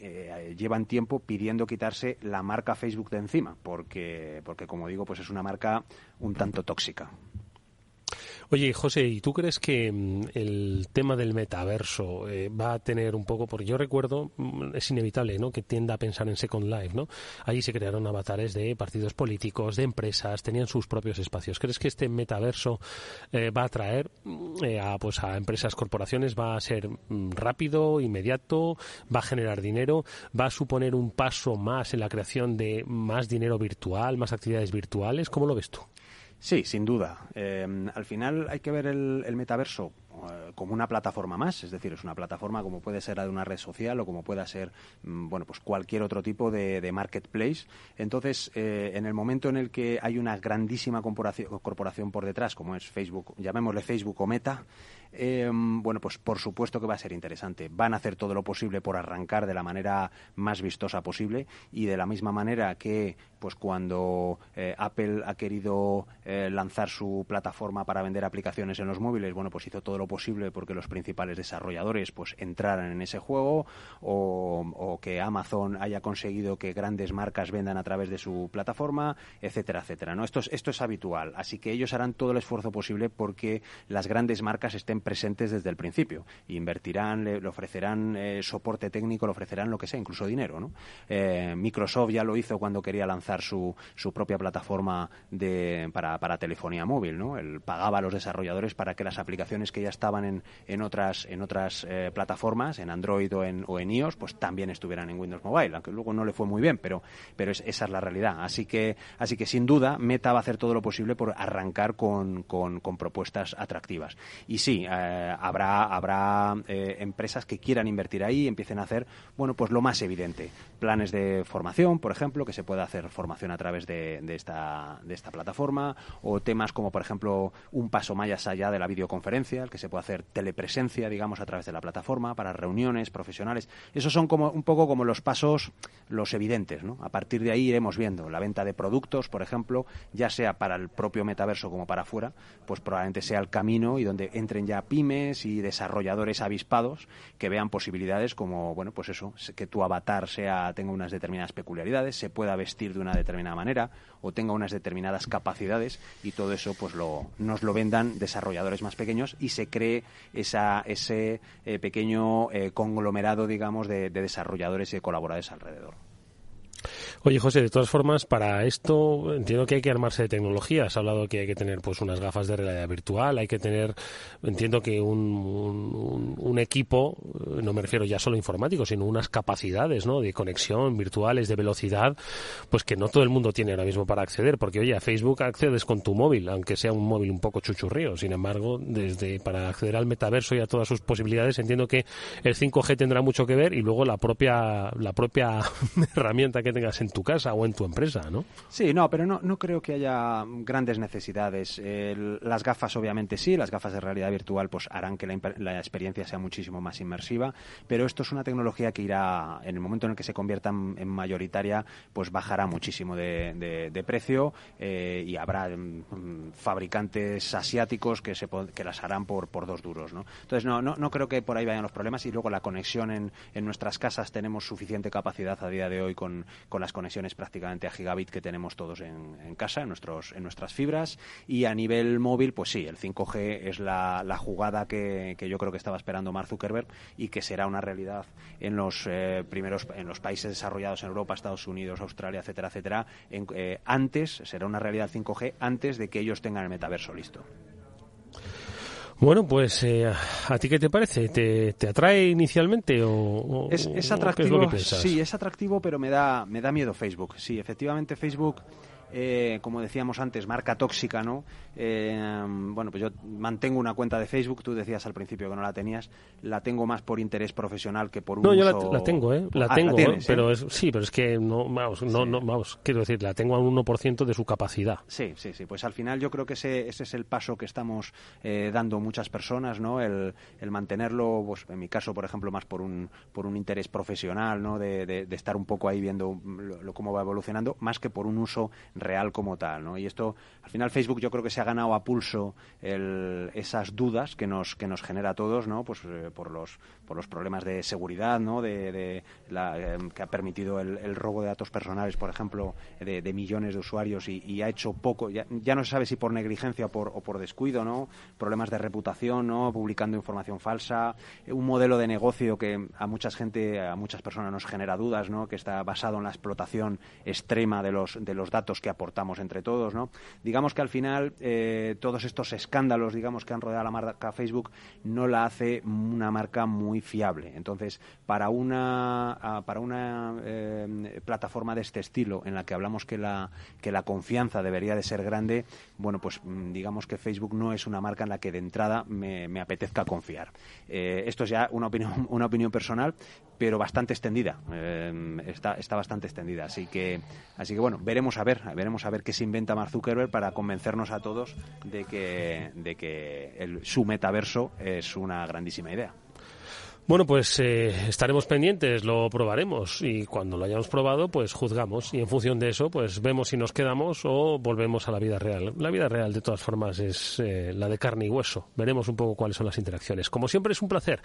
llevan tiempo pidiendo quitarse la marca Facebook de encima, porque, porque como digo, pues es una marca un tanto tóxica. Oye, José, ¿y tú crees que mm, el tema del metaverso eh, va a tener un poco, porque yo recuerdo, mm, es inevitable, ¿no? Que tienda a pensar en Second Life, ¿no? Allí se crearon avatares de partidos políticos, de empresas, tenían sus propios espacios. ¿Crees que este metaverso eh, va a atraer mm, eh, a, pues, a empresas, corporaciones, va a ser rápido, inmediato, va a generar dinero, va a suponer un paso más en la creación de más dinero virtual, más actividades virtuales? ¿Cómo lo ves tú? Sí, sin duda. Eh, al final hay que ver el, metaverso, eh, como una plataforma más, es decir, es una plataforma como puede ser la de una red social o como pueda ser, mm, bueno, pues cualquier otro tipo de, marketplace. Entonces, eh, en el momento en el que hay una grandísima corporación, por detrás, como es Facebook, llamémosle Facebook o Meta, bueno, pues por supuesto que va a ser interesante. Van a hacer todo lo posible por arrancar de la manera más vistosa posible y de la misma manera que pues cuando eh, Apple ha querido eh, lanzar su plataforma para vender aplicaciones en los móviles, bueno, pues hizo todo lo posible porque los principales desarrolladores pues entraran en ese juego o, que Amazon haya conseguido que grandes marcas vendan a través de su plataforma, etcétera, etcétera. ¿no? Esto, es, esto es habitual, así que ellos harán todo el esfuerzo posible porque las grandes marcas estén presentes desde el principio. Invertirán, le, ofrecerán eh, soporte técnico, le ofrecerán lo que sea, incluso dinero. ¿no? Microsoft ya lo hizo cuando quería lanzar su, propia plataforma para, telefonía móvil. ¿no? Él pagaba a los desarrolladores para que las aplicaciones que ya estaban en, otras, en otras eh, plataformas, en Android o en, iOS, pues también estuvieran en Windows Mobile, aunque luego no le fue muy bien, pero, esa es la realidad. Así que, sin duda, Meta va a hacer todo lo posible por arrancar con, propuestas atractivas. Y sí, eh, habrá, habrá eh, empresas que quieran invertir ahí y empiecen a hacer, bueno, pues lo más evidente. Planes de formación, por ejemplo, que se pueda hacer formación a través de, esta, de esta plataforma, o temas como, por ejemplo, un paso más allá de la videoconferencia, el que se puede hacer telepresencia, digamos, a través de la plataforma para reuniones profesionales. Esos son como un poco como los pasos, los evidentes, ¿no? A partir de ahí iremos viendo la venta de productos, por ejemplo, ya sea para el propio metaverso como para afuera, pues probablemente sea el camino y donde entren ya pymes y desarrolladores avispados que vean posibilidades como, bueno, pues eso, que tu avatar sea tenga unas determinadas peculiaridades, se pueda vestir de una determinada manera o tenga unas determinadas capacidades y todo eso pues lo, nos lo vendan desarrolladores más pequeños y se cree esa, ese eh, pequeño eh, conglomerado, digamos, de, de desarrolladores y de colaboradores alrededor. Oye, José, de todas formas, para esto entiendo que hay que armarse de tecnología. Has hablado que hay que tener pues unas gafas de realidad virtual, hay que tener, entiendo que un, un, equipo, no me refiero ya solo informático, sino unas capacidades ¿no? de conexión virtuales, de velocidad, pues que no todo el mundo tiene ahora mismo para acceder. Porque, oye, a Facebook accedes con tu móvil, aunque sea un móvil un poco chuchurrío. Sin embargo, desde para acceder al metaverso y a todas sus posibilidades, entiendo que el 5G tendrá mucho que ver y luego la propia, la propia *laughs* herramienta que tengas en tu casa o en tu empresa, ¿no? Sí, no, pero no, no creo que haya grandes necesidades. las gafas, obviamente sí, las gafas de realidad virtual pues harán que la, experiencia sea muchísimo más inmersiva, pero esto es una tecnología que irá, en el momento en el que se convierta en, mayoritaria, pues bajará muchísimo de, precio eh, y habrá mm, fabricantes asiáticos que, se, que las harán por, por dos duros, ¿no? Entonces, no, no, no creo que por ahí vayan los problemas y luego la conexión en, en nuestras casas tenemos suficiente capacidad a día de hoy con, con las conexiones prácticamente a gigabit que tenemos todos en, casa, en, nuestros, en nuestras fibras. Y a nivel móvil, pues sí, el 5G es la, jugada que, yo creo que estaba esperando Mark Zuckerberg y que será una realidad en los eh, primeros, en los países desarrollados en Europa, Estados Unidos, Australia, etcétera, etcétera. Eh, antes, será una realidad 5G antes de que ellos tengan el metaverso listo. Bueno, pues eh, ¿a ti qué te parece? ¿Te, te atrae inicialmente o, es, atractivo? sí, es atractivo, pero me da me da miedo Facebook. Sí, efectivamente Facebook eh, como decíamos antes, marca tóxica, ¿no? Eh, bueno, pues yo mantengo una cuenta de Facebook, tú decías al principio que no la tenías, la tengo más por interés profesional que por un No, yo la, tengo, ¿eh? La ah, tengo, pero es, sí, pero es que no, vamos, no, no, vamos, quiero decir, la tengo al 1% de su capacidad. Sí, sí, sí, pues al final yo creo que ese, ese es el paso que estamos eh, dando muchas personas, ¿no? El, el mantenerlo, pues en mi caso, por ejemplo, más por un, por un interés profesional, ¿no? De, de, estar un poco ahí viendo lo, cómo va evolucionando, más que por un uso real como tal, ¿no? Y esto, al final Facebook yo creo que se ha ganado a pulso esas dudas que nos, que nos genera a todos, ¿no? Pues eh, por los por los problemas de seguridad, ¿no? De, la, eh, que ha permitido el, robo de datos personales, por ejemplo, de, millones de usuarios y, ha hecho poco, ya, no se sabe si por negligencia o por, o por descuido, ¿no? Problemas de reputación, ¿no? Publicando información falsa, un modelo de negocio que a mucha gente, a muchas personas nos genera dudas, ¿no? Que está basado en la explotación extrema de los, de los datos que aportamos entre todos, ¿no? Digamos que al final eh, todos estos escándalos, digamos, que han rodeado la marca Facebook no la hace una marca muy fiable. Entonces, para una para una eh, plataforma de este estilo en la que hablamos que la que la confianza debería de ser grande, bueno, pues mm, digamos que Facebook no es una marca en la que de entrada me, apetezca confiar. Eh, esto es ya una opinión *laughs* una opinión personal, pero bastante extendida. Eh, está, está bastante extendida. Así que, así que bueno, veremos a ver, veremos a ver qué se inventa Mark Zuckerberg para convencernos a todos de que, de que el, su metaverso es una grandísima idea. Bueno, pues eh, estaremos pendientes, lo probaremos y cuando lo hayamos probado, pues juzgamos y en función de eso, pues vemos si nos quedamos o volvemos a la vida real. La vida real, de todas formas, es eh, la de carne y hueso. Veremos un poco cuáles son las interacciones. Como siempre, es un placer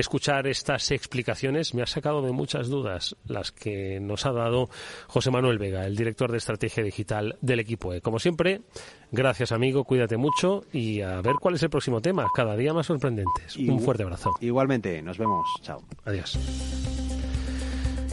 escuchar estas explicaciones. Me ha sacado de muchas dudas las que nos ha dado José Manuel Vega, el director de estrategia digital del equipo E. Como siempre, Gracias, amigo. Cuídate mucho y a ver cuál es el próximo tema. Cada día más sorprendentes. Un fuerte abrazo. Igualmente. Nos vemos. Chao. Adiós.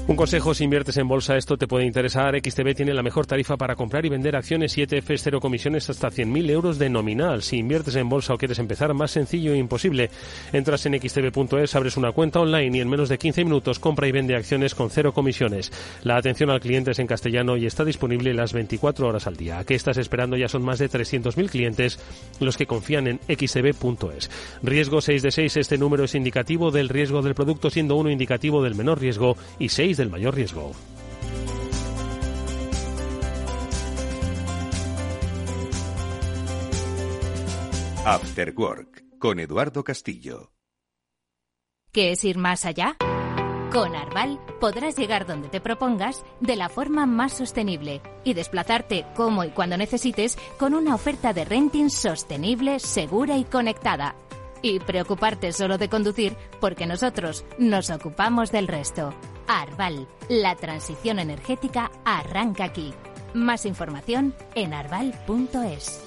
Un consejo, si inviertes en bolsa, esto te puede interesar. XTB tiene la mejor tarifa para comprar y vender acciones y ETFs, cero comisiones hasta 100.000 euros de nominal. Si inviertes en bolsa o quieres empezar, más sencillo e imposible. Entras en xtb.es, abres una cuenta online y en menos de 15 minutos compra y vende acciones con cero comisiones. La atención al cliente es en castellano y está disponible las 24 horas al día. ¿A qué estás esperando? Ya son más de 300.000 clientes los que confían en xtb.es. Riesgo 6 de 6, este número es indicativo del riesgo del producto, siendo uno indicativo del menor riesgo y 6 del mayor riesgo. After Work con Eduardo Castillo. ¿Qué es ir más allá? Con Arval podrás llegar donde te propongas de la forma más sostenible y desplazarte como y cuando necesites con una oferta de renting sostenible, segura y conectada. Y preocuparte solo de conducir porque nosotros nos ocupamos del resto. Arval, la transición energética arranca aquí. Más información en arval.es.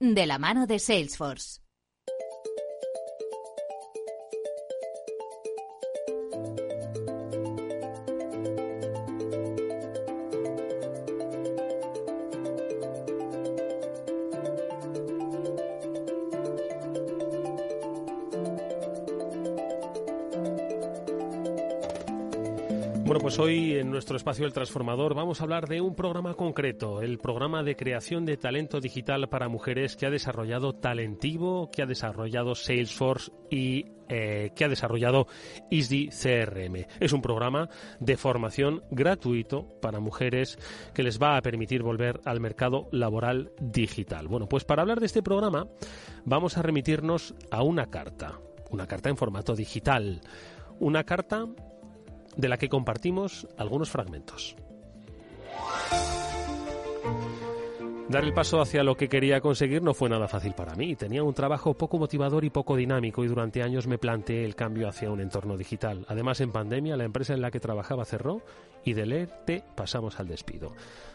de la mano de Salesforce. Bueno, pues hoy en nuestro espacio El Transformador vamos a hablar de un programa concreto, el programa de creación de talento digital para mujeres que ha desarrollado Talentivo, que ha desarrollado Salesforce y eh, que ha desarrollado ISDI CRM. Es un programa de formación gratuito para mujeres que les va a permitir volver al mercado laboral digital. Bueno, pues para hablar de este programa vamos a remitirnos a una carta, una carta en formato digital, una carta de la que compartimos algunos fragmentos. Dar el paso hacia lo que quería conseguir no fue nada fácil para mí. Tenía un trabajo poco motivador y poco dinámico y durante años me planteé el cambio hacia un entorno digital. Además, en pandemia, la empresa en la que trabajaba cerró y del ERTE pasamos al despido.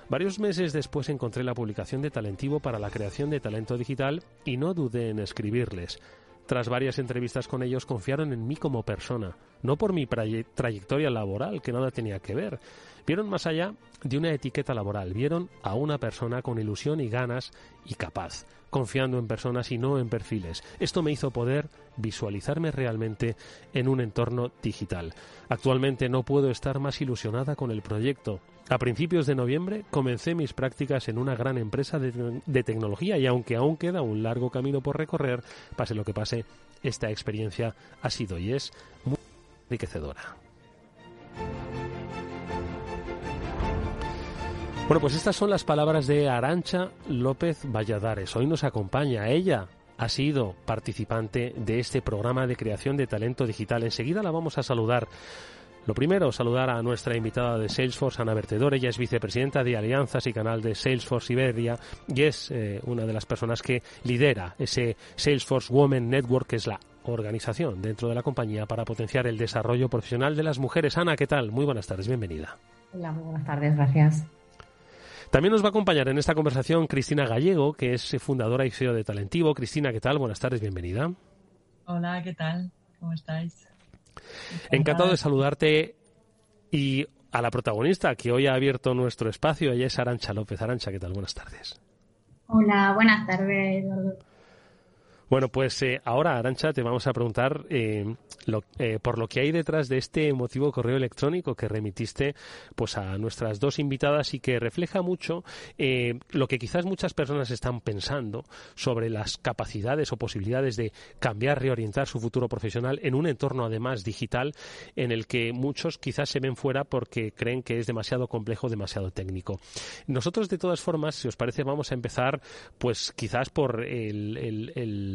Varios meses después encontré la publicación de Talentivo para la creación de talento digital y no dudé en escribirles. Tras varias entrevistas con ellos confiaron en mí como persona, no por mi trayectoria laboral, que nada tenía que ver. Vieron más allá de una etiqueta laboral, vieron a una persona con ilusión y ganas y capaz, confiando en personas y no en perfiles. Esto me hizo poder visualizarme realmente en un entorno digital. Actualmente no puedo estar más ilusionada con el proyecto. A principios de noviembre comencé mis prácticas en una gran empresa de, tecnología y aunque aún queda un largo camino por recorrer, pase lo que pase, esta experiencia ha sido y es muy enriquecedora. Bueno, pues estas son las palabras de Arancha López Valladares. Hoy nos acompaña ella. Ha sido participante de este programa de creación de talento digital. Enseguida la vamos a saludar. Lo primero, saludar a nuestra invitada de Salesforce, Ana Vertedor. Ella es vicepresidenta de Alianzas y canal de Salesforce Iberia y es eh, una de las personas que lidera ese Salesforce Women Network, que es la organización dentro de la compañía para potenciar el desarrollo profesional de las mujeres. Ana, ¿qué tal? Muy buenas tardes, bienvenida. Hola, muy buenas tardes, gracias. También nos va a acompañar en esta conversación Cristina Gallego, que es fundadora y CEO de Talentivo. Cristina, ¿qué tal? Buenas tardes, bienvenida. Hola, ¿qué tal? ¿Cómo estáis? Encantado de saludarte y a la protagonista que hoy ha abierto nuestro espacio. Ella es Arancha López. Arancha, ¿qué tal? Buenas tardes. Hola, buenas tardes, Eduardo. Bueno, pues eh, ahora, Arancha, te vamos a preguntar eh, eh, por lo que hay detrás de este emotivo correo electrónico que remitiste pues a nuestras dos invitadas y que refleja mucho lo que quizás muchas personas están pensando sobre las capacidades o posibilidades de cambiar, reorientar su futuro profesional en un entorno además digital en el que muchos quizás se ven fuera porque creen que es demasiado complejo, demasiado técnico. Nosotros, de todas formas, si os parece, vamos a empezar pues quizás por el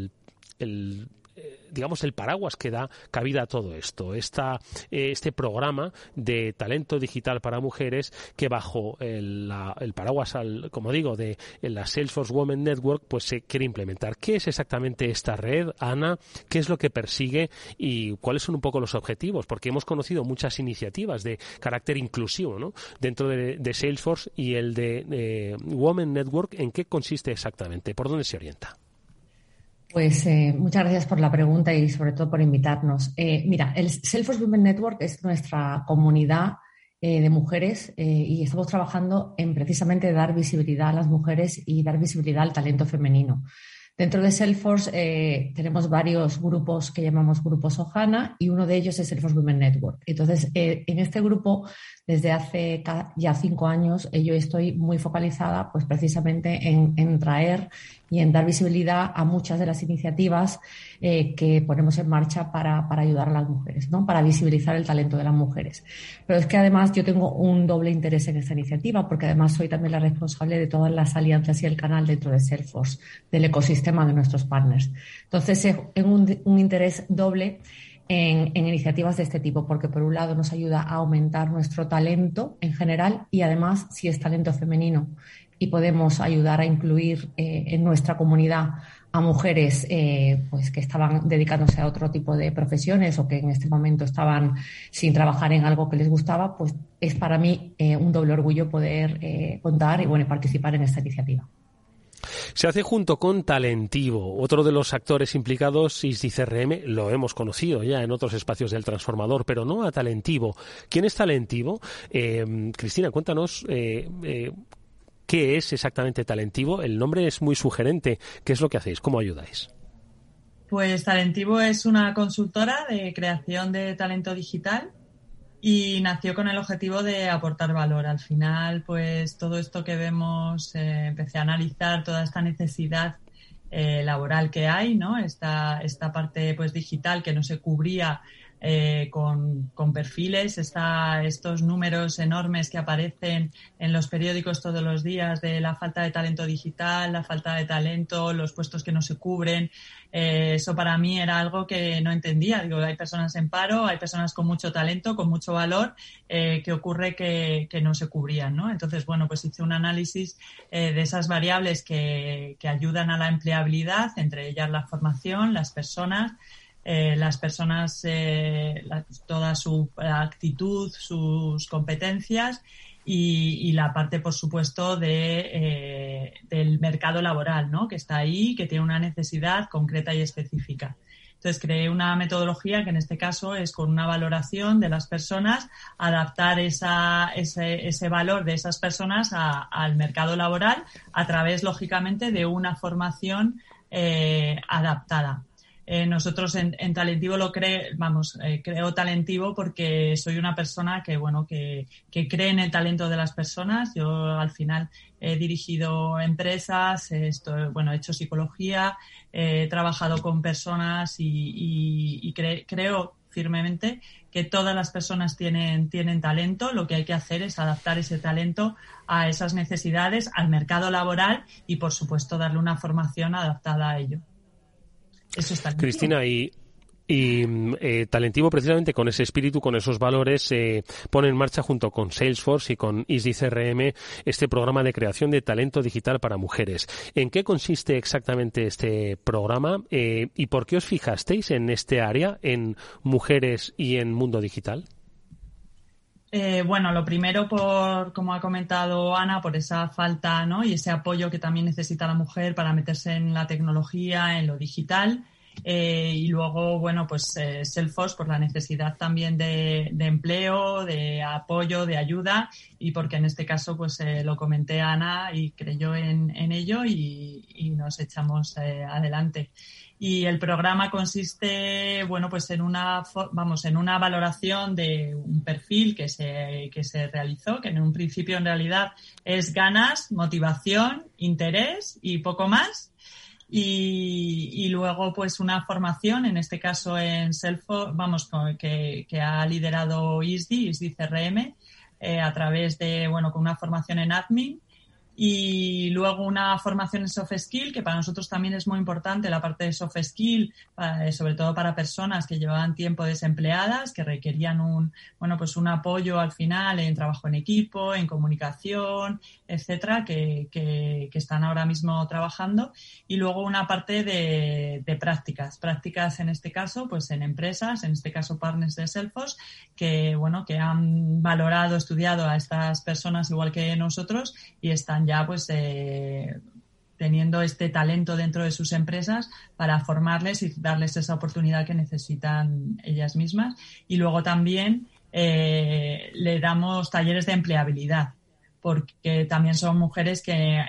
eh, digamos el paraguas que da cabida a todo esto. Esta, eh, este programa de talento digital para mujeres que bajo el, paraguas como digo de la Salesforce Women Network pues se quiere implementar. Qué es exactamente esta red Ana qué es lo que persigue y cuáles son un poco los objetivos porque hemos conocido muchas iniciativas de carácter inclusivo ¿no? dentro de, Salesforce y el de eh, Women Network en qué consiste exactamente por dónde se orienta pues eh, muchas gracias por la pregunta y sobre todo por invitarnos. Eh, mira, el Salesforce Women Network es nuestra comunidad eh, de mujeres y estamos trabajando en precisamente dar visibilidad a las mujeres y dar visibilidad al talento femenino. Dentro de Salesforce tenemos varios grupos que llamamos grupos Ohana y uno de ellos es Salesforce Women Network. Entonces, en este grupo, desde hace ya cinco años, yo estoy muy focalizada pues precisamente en, en traer y en dar visibilidad a muchas de las iniciativas eh, que ponemos en marcha para, ayudar a las mujeres, ¿no? para visibilizar el talento de las mujeres. Pero es que además yo tengo un doble interés en esta iniciativa porque además soy también la responsable de todas las alianzas y el canal dentro de Salesforce, del ecosistema de nuestros partners. Entonces, un, un interés doble en, en, iniciativas de este tipo, porque por un lado nos ayuda a aumentar nuestro talento en general y además si es talento femenino y podemos ayudar a incluir eh, en nuestra comunidad a mujeres eh, pues que estaban dedicándose a otro tipo de profesiones o que en este momento estaban sin trabajar en algo que les gustaba, pues es para mí eh, un doble orgullo poder contar y bueno participar en esta iniciativa. Se hace junto con Talentivo. Otro de los actores implicados, ISDI CRM, lo hemos conocido ya en otros espacios del transformador, pero no a Talentivo. ¿Quién es Talentivo? Cristina, cuéntanos ¿Qué es exactamente Talentivo? El nombre es muy sugerente. ¿Qué es lo que hacéis? ¿Cómo ayudáis? Pues Talentivo es una consultora de creación de talento digital y nació con el objetivo de aportar valor. Al final, pues todo esto que vemos, eh, empecé a analizar toda esta necesidad eh, laboral que hay, ¿no? Esta, esta parte pues digital que no se cubría eh, con, perfiles, está estos números enormes que aparecen en los periódicos todos los días de la falta de talento digital, la falta de talento, los puestos que no se cubren. Eh, eso para mí era algo que no entendía. Digo, hay personas en paro, hay personas con mucho talento, con mucho valor, eh, que ocurre que, no se cubrían, ¿no? Entonces, bueno, pues hice un análisis de esas variables que, que ayudan a la empleabilidad, entre ellas la formación, las personas, eh, las personas, eh, toda su actitud, sus competencias y, la parte, por supuesto, de, eh, del mercado laboral, ¿no? que está ahí, que tiene una necesidad concreta y específica. Entonces, creé una metodología que en este caso es con una valoración de las personas, adaptar esa, ese, ese, valor de esas personas al mercado laboral a través, lógicamente, de una formación adaptada. Eh, nosotros en, Talentivo lo cree, vamos, eh, creo Talentivo porque soy una persona que, bueno, que, cree en el talento de las personas. Yo al final he dirigido empresas, bueno, he hecho psicología, he trabajado con personas y, creo firmemente que todas las personas tienen, tienen talento. Lo que hay que hacer es adaptar ese talento a esas necesidades, al mercado laboral y, por supuesto, darle una formación adaptada a ello. Cristina, y, mm, eh, Talentivo, precisamente con ese espíritu, con esos valores, eh, pone en marcha junto con Salesforce y con Easy CRM este programa de creación de talento digital para mujeres. ¿En qué consiste exactamente este programa eh, y por qué os fijasteis en este área, en mujeres y en mundo digital? Eh, bueno, lo primero, por como ha comentado Ana, por esa falta ¿no? y ese apoyo que también necesita la mujer para meterse en la tecnología, en lo digital. Eh, y luego, bueno, pues eh, Salesforce por la necesidad también de, empleo, de apoyo, de ayuda y porque en este caso pues eh, lo comenté a Ana y creyó en, ello y, y, nos echamos adelante y el programa consiste, bueno, pues en una, vamos, en una valoración de un perfil que se, que se realizó, que en un principio en realidad es ganas, motivación, interés y poco más. Y, y luego, pues, una formación, en este caso en Selfo, vamos, que, que ha liderado ISDI, ISDI CRM, eh, a través de, bueno, con una formación en admin y luego una formación en soft skill, que para nosotros también es muy importante la parte de soft skill, eh, sobre todo para personas que llevaban tiempo desempleadas, que requerían un, bueno, pues un apoyo al final en trabajo en equipo, en comunicación, etcétera, que, que, están ahora mismo trabajando. Y luego una parte de, de, prácticas, prácticas en este caso, pues en empresas, en este caso partners de Selfos, que, bueno, que han valorado, estudiado a estas personas igual que nosotros y están ya pues eh, teniendo este talento dentro de sus empresas para formarles y darles esa oportunidad que necesitan ellas mismas. Y luego también eh, le damos talleres de empleabilidad, porque también son mujeres que,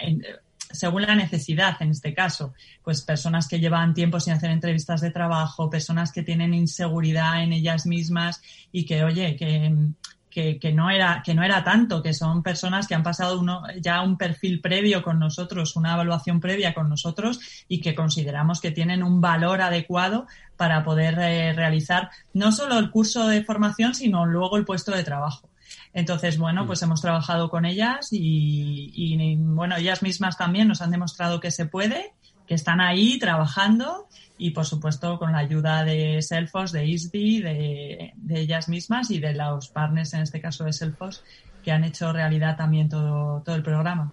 según la necesidad en este caso, pues personas que llevan tiempo sin hacer entrevistas de trabajo, personas que tienen inseguridad en ellas mismas y que, oye, que que, no era, que no era tanto, que son personas que han pasado uno, ya un perfil previo con nosotros, una evaluación previa con nosotros y que consideramos que tienen un valor adecuado para poder eh, realizar no solo el curso de formación, sino luego el puesto de trabajo. Entonces, bueno, pues hemos trabajado con ellas y, y, bueno, ellas mismas también nos han demostrado que se puede, que están ahí trabajando y por supuesto con la ayuda de Selfos, de ISDI, de, ellas mismas y de los partners, en este caso de Selfos, que han hecho realidad también todo, todo el programa.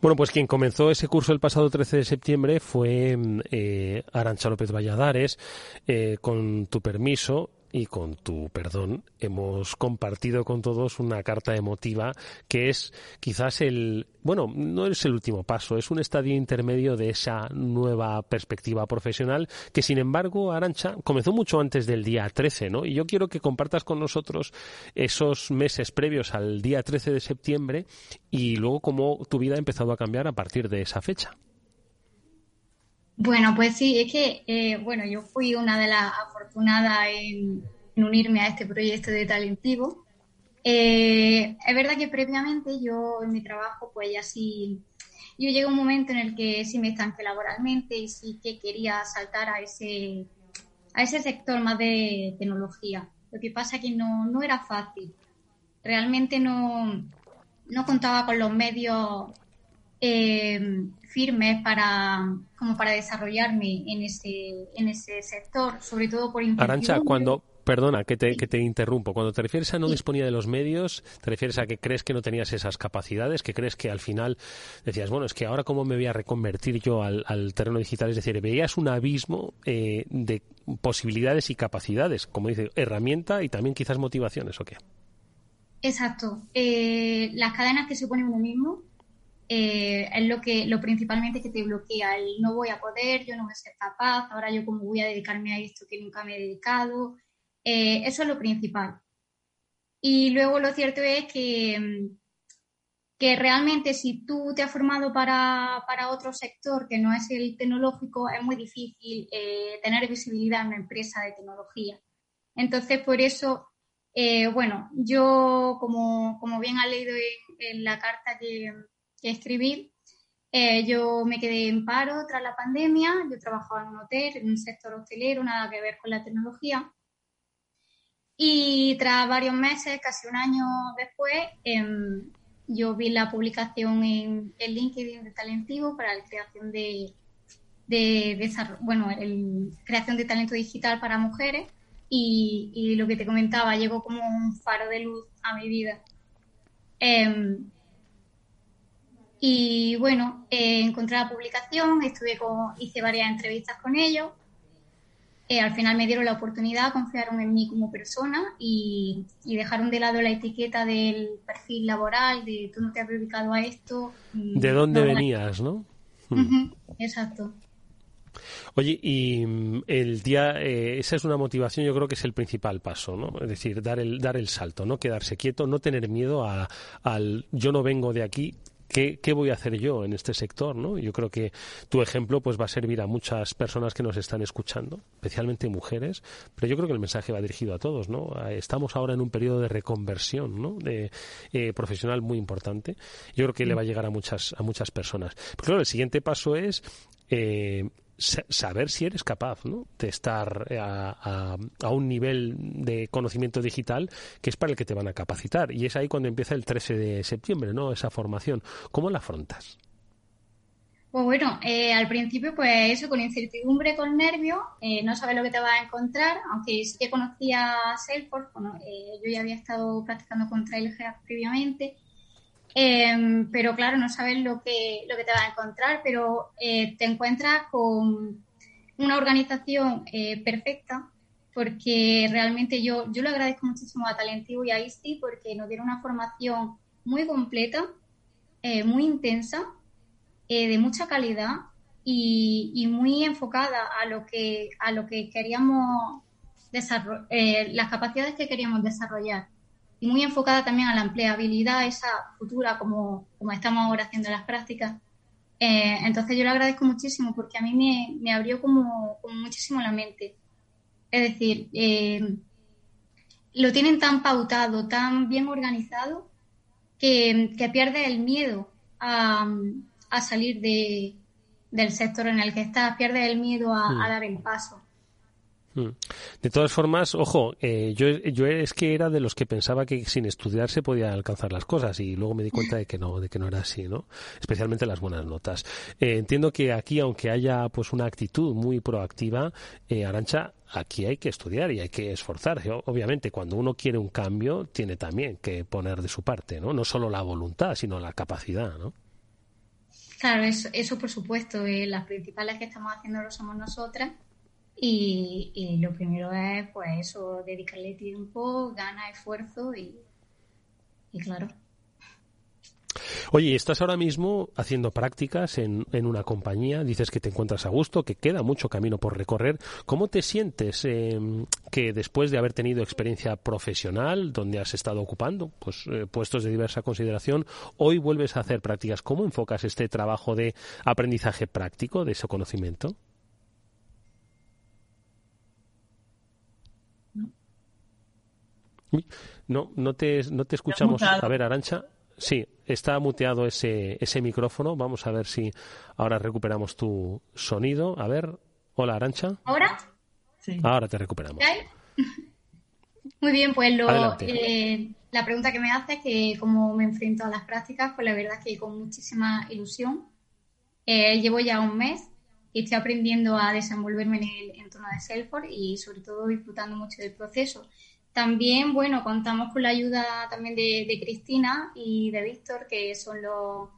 Bueno, pues quien comenzó ese curso el pasado 13 de septiembre fue eh, Arancha López Valladares. Eh, con tu permiso, y con tu perdón hemos compartido con todos una carta emotiva que es quizás el, bueno, no es el último paso, es un estadio intermedio de esa nueva perspectiva profesional que sin embargo, Arancha, comenzó mucho antes del día 13, ¿no? Y yo quiero que compartas con nosotros esos meses previos al día 13 de septiembre y luego cómo tu vida ha empezado a cambiar a partir de esa fecha. Bueno, pues sí, es que, eh, bueno, yo fui una de las afortunadas en, unirme a este proyecto de Talentivo. Eh, es verdad que previamente yo en mi trabajo, pues ya sí, yo llegué a un momento en el que sí me estanqué laboralmente y sí que quería saltar a ese, a ese sector más de tecnología. Lo que pasa es que no, no era fácil. Realmente no, no contaba con los medios eh, firmes para como para desarrollarme en ese en ese sector, sobre todo por Arancha, cuando Perdona que te, que te interrumpo. Cuando te refieres a no disponía de los medios, te refieres a que crees que no tenías esas capacidades, que crees que al final decías, bueno, es que ahora cómo me voy a reconvertir yo al, terreno digital. Es decir, veías un abismo eh, de posibilidades y capacidades, como dice, herramienta y también quizás motivaciones, ¿o qué? Exacto. Eh, las cadenas que se pone uno mismo eh, es lo que lo principalmente que te bloquea el no voy a poder, yo no voy a ser capaz, ahora yo cómo voy a dedicarme a esto que nunca me he dedicado. Eh, eso es lo principal. Y luego lo cierto es que, que realmente si tú te has formado para, para otro sector que no es el tecnológico, es muy difícil eh, tener visibilidad en una empresa de tecnología. Entonces, por eso, bueno, yo, como, como bien ha leído en la carta que, que escribí. Eh, yo me quedé en paro tras la pandemia, yo trabajaba en un hotel, en un sector hotelero, nada que ver con la tecnología. Y tras varios meses, casi un año después, em, yo vi la publicación en, LinkedIn de Talentivo para la creación de, de, bueno, el, creación de talento digital para mujeres y, lo que te comentaba, llegó como un faro de luz a mi vida. Em, y bueno, eh, encontré la publicación, estuve con, hice varias entrevistas con ellos. Eh, al final me dieron la oportunidad, confiaron en mí como persona y, dejaron de lado la etiqueta del perfil laboral, de tú no te has dedicado a esto. ¿De dónde venías, no? exacto. Oye, y mm, el día, eh, esa es una motivación, yo creo que es el principal paso, ¿no? Es decir, dar el, dar el salto, no quedarse quieto, no tener miedo a, al yo no vengo de aquí, ¿Qué, ¿qué, voy a hacer yo en este sector? ¿no? Yo creo que tu ejemplo pues va a servir a muchas personas que nos están escuchando, especialmente mujeres, pero yo creo que el mensaje va dirigido a todos. ¿no? Estamos ahora en un periodo de reconversión ¿no? de, eh, profesional muy importante. Yo creo que le va a llegar a muchas, a muchas personas. Pero claro, el siguiente paso es eh, saber si eres capaz ¿no? de estar eh, a, un nivel de conocimiento digital que es para el que te van a capacitar. Y es ahí cuando empieza el 13 de septiembre, ¿no? Esa formación. ¿Cómo la afrontas? Pues bueno, eh, al principio pues eso, con incertidumbre, con nervios, eh, no sabes lo que te vas a encontrar, aunque sí que conocía Salesforce, bueno, yo ya había estado practicando con Trailhead previamente, Em, pero claro, no sabes lo que, lo que te vas a encontrar, pero eh, te encuentras con una organización eh, perfecta, porque realmente yo, yo le agradezco muchísimo a Talentivo y a ISTI porque nos dieron una formación muy completa, eh, muy intensa, de mucha calidad y, y, muy enfocada a lo que, a lo que queríamos desarrollar, las capacidades que queríamos desarrollar y muy enfocada también a la empleabilidad, esa futura, como, como estamos ahora haciendo las prácticas. Eh, entonces yo le agradezco muchísimo porque a mí me, me abrió como, muchísimo la mente. Es decir, eh, lo tienen tan pautado, tan bien organizado, que, que pierde el miedo a, a salir de, del sector en el que está, pierde el miedo a, a dar el paso. Mm. De todas formas, ojo, eh, yo, yo es que era de los que pensaba que sin estudiar se podía alcanzar las cosas y luego me di cuenta de que no, de que no era así, ¿no? Especialmente las buenas notas. Eh, entiendo que aquí, aunque haya pues una actitud muy proactiva, eh, Arancha, aquí hay que estudiar y hay que esforzarse. Obviamente, cuando uno quiere un cambio, tiene también que poner de su parte, ¿no? No solo la voluntad, sino la capacidad, ¿no? Claro, eso, eso por supuesto. las principales que estamos haciendo lo somos nosotras y, lo primero es, pues eso, dedicarle tiempo, gana, esfuerzo y, y claro. Oye, estás ahora mismo haciendo prácticas en, en, una compañía, dices que te encuentras a gusto, que queda mucho camino por recorrer. ¿Cómo te sientes em, que después de haber tenido experiencia profesional, donde has estado ocupando pues, eh, puestos de diversa consideración, hoy vuelves a hacer prácticas? ¿Cómo enfocas este trabajo de aprendizaje práctico, de ese conocimiento? No, no te, no te escuchamos. A ver, Arancha. Sí, está muteado ese, ese micrófono. Vamos a ver si ahora recuperamos tu sonido. A ver, hola Arancha. ¿Ahora? Sí. Ahora te recuperamos. *laughs* Muy bien, pues lo, eh, la pregunta que me hace es que cómo me enfrento a las prácticas, pues la verdad es que con muchísima ilusión. Eh, llevo ya un mes y estoy aprendiendo a desenvolverme en el entorno de Salesforce y sobre todo disfrutando mucho del proceso. También, bueno, contamos con la ayuda también de, Cristina y de Víctor, que son los,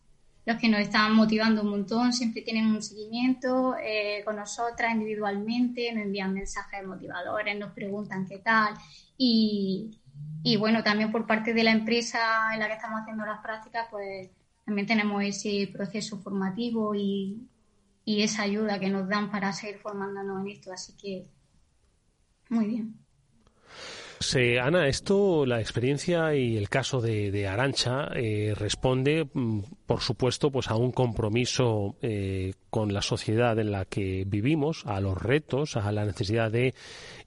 los, que nos están motivando un montón, siempre tienen un seguimiento eh, con nosotras individualmente, nos envían mensajes motivadores, nos preguntan qué tal. Y, y bueno, también por parte de la empresa en la que estamos haciendo las prácticas, pues también tenemos ese proceso formativo y, y esa ayuda que nos dan para seguir formándonos en esto. Así que, muy bien. Ana, esto, la experiencia y el caso de, de Arancha eh, responde, mm, por supuesto, pues a un compromiso eh, con la sociedad en la que vivimos, a los retos, a la necesidad de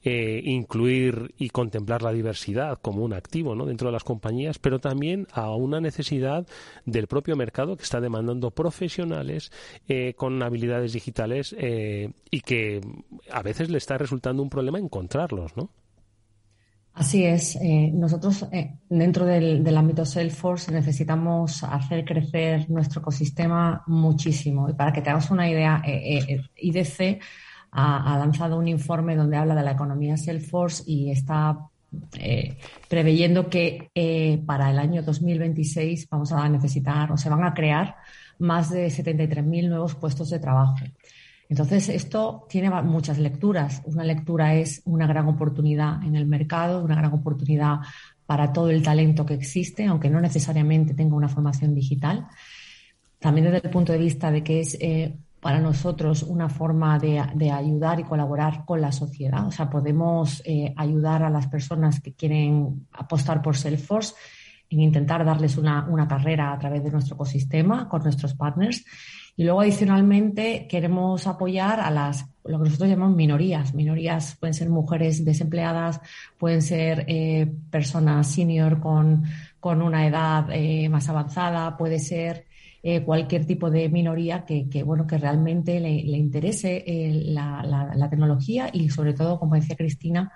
eh, incluir y contemplar la diversidad como un activo ¿no? dentro de las compañías, pero también a una necesidad del propio mercado que está demandando profesionales con habilidades digitales y que a veces le está resultando un problema encontrarlos, ¿no? Así es. Eh, nosotros, eh, dentro del, ámbito Salesforce, necesitamos hacer crecer nuestro ecosistema muchísimo. Y para que te hagas una idea, eh, IDC ha, lanzado un informe donde habla de la economía Salesforce y está preveyendo que para el año 2026 vamos a necesitar o se van a crear más de 73.000 nuevos puestos de trabajo. Entonces, esto tiene muchas lecturas. Una lectura es una gran oportunidad en el mercado, una gran oportunidad para todo el talento que existe, aunque no necesariamente tenga una formación digital. También desde el punto de vista de que es eh, para nosotros una forma de, ayudar y colaborar con la sociedad. O sea, podemos eh, ayudar a las personas que quieren apostar por Salesforce en intentar darles una, una carrera a través de nuestro ecosistema con nuestros partners y luego, adicionalmente, queremos apoyar a las, lo que nosotros llamamos minorías. Minorías pueden ser mujeres desempleadas, pueden ser eh, personas senior con, con una edad eh, más avanzada, puede ser eh, cualquier tipo de minoría que, que bueno, que realmente le, interese la, la tecnología y, sobre todo, como decía Cristina,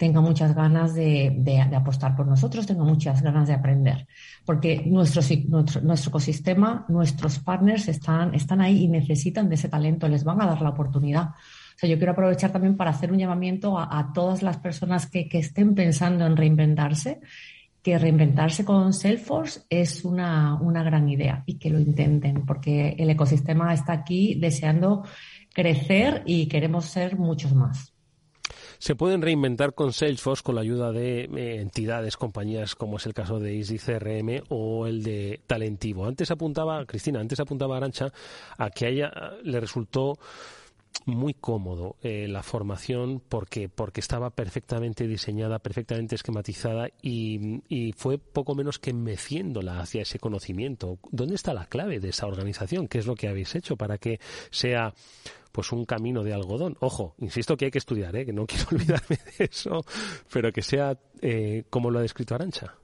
tenga muchas ganas de, de, apostar por nosotros, tenga muchas ganas de aprender. Porque nuestro, nuestro, nuestro, ecosistema, nuestros partners están, están ahí y necesitan de ese talento, les van a dar la oportunidad. O sea, yo quiero aprovechar también para hacer un llamamiento a, todas las personas que, que, estén pensando en reinventarse, que reinventarse con Salesforce es una, una gran idea y que lo intenten, porque el ecosistema está aquí deseando crecer y queremos ser muchos más se pueden reinventar con Salesforce con la ayuda de eh, entidades, compañías como es el caso de Easy CRM o el de Talentivo. Antes apuntaba, Cristina, antes apuntaba Arancha a que a ella le resultó muy cómodo eh, la formación porque porque estaba perfectamente diseñada, perfectamente esquematizada y, y, fue poco menos que meciéndola hacia ese conocimiento. ¿Dónde está la clave de esa organización? ¿Qué es lo que habéis hecho para que sea pues un camino de algodón. Ojo, insisto que hay que estudiar, ¿eh? que no quiero *laughs* olvidarme de eso, pero que sea eh, como lo ha descrito Arancha.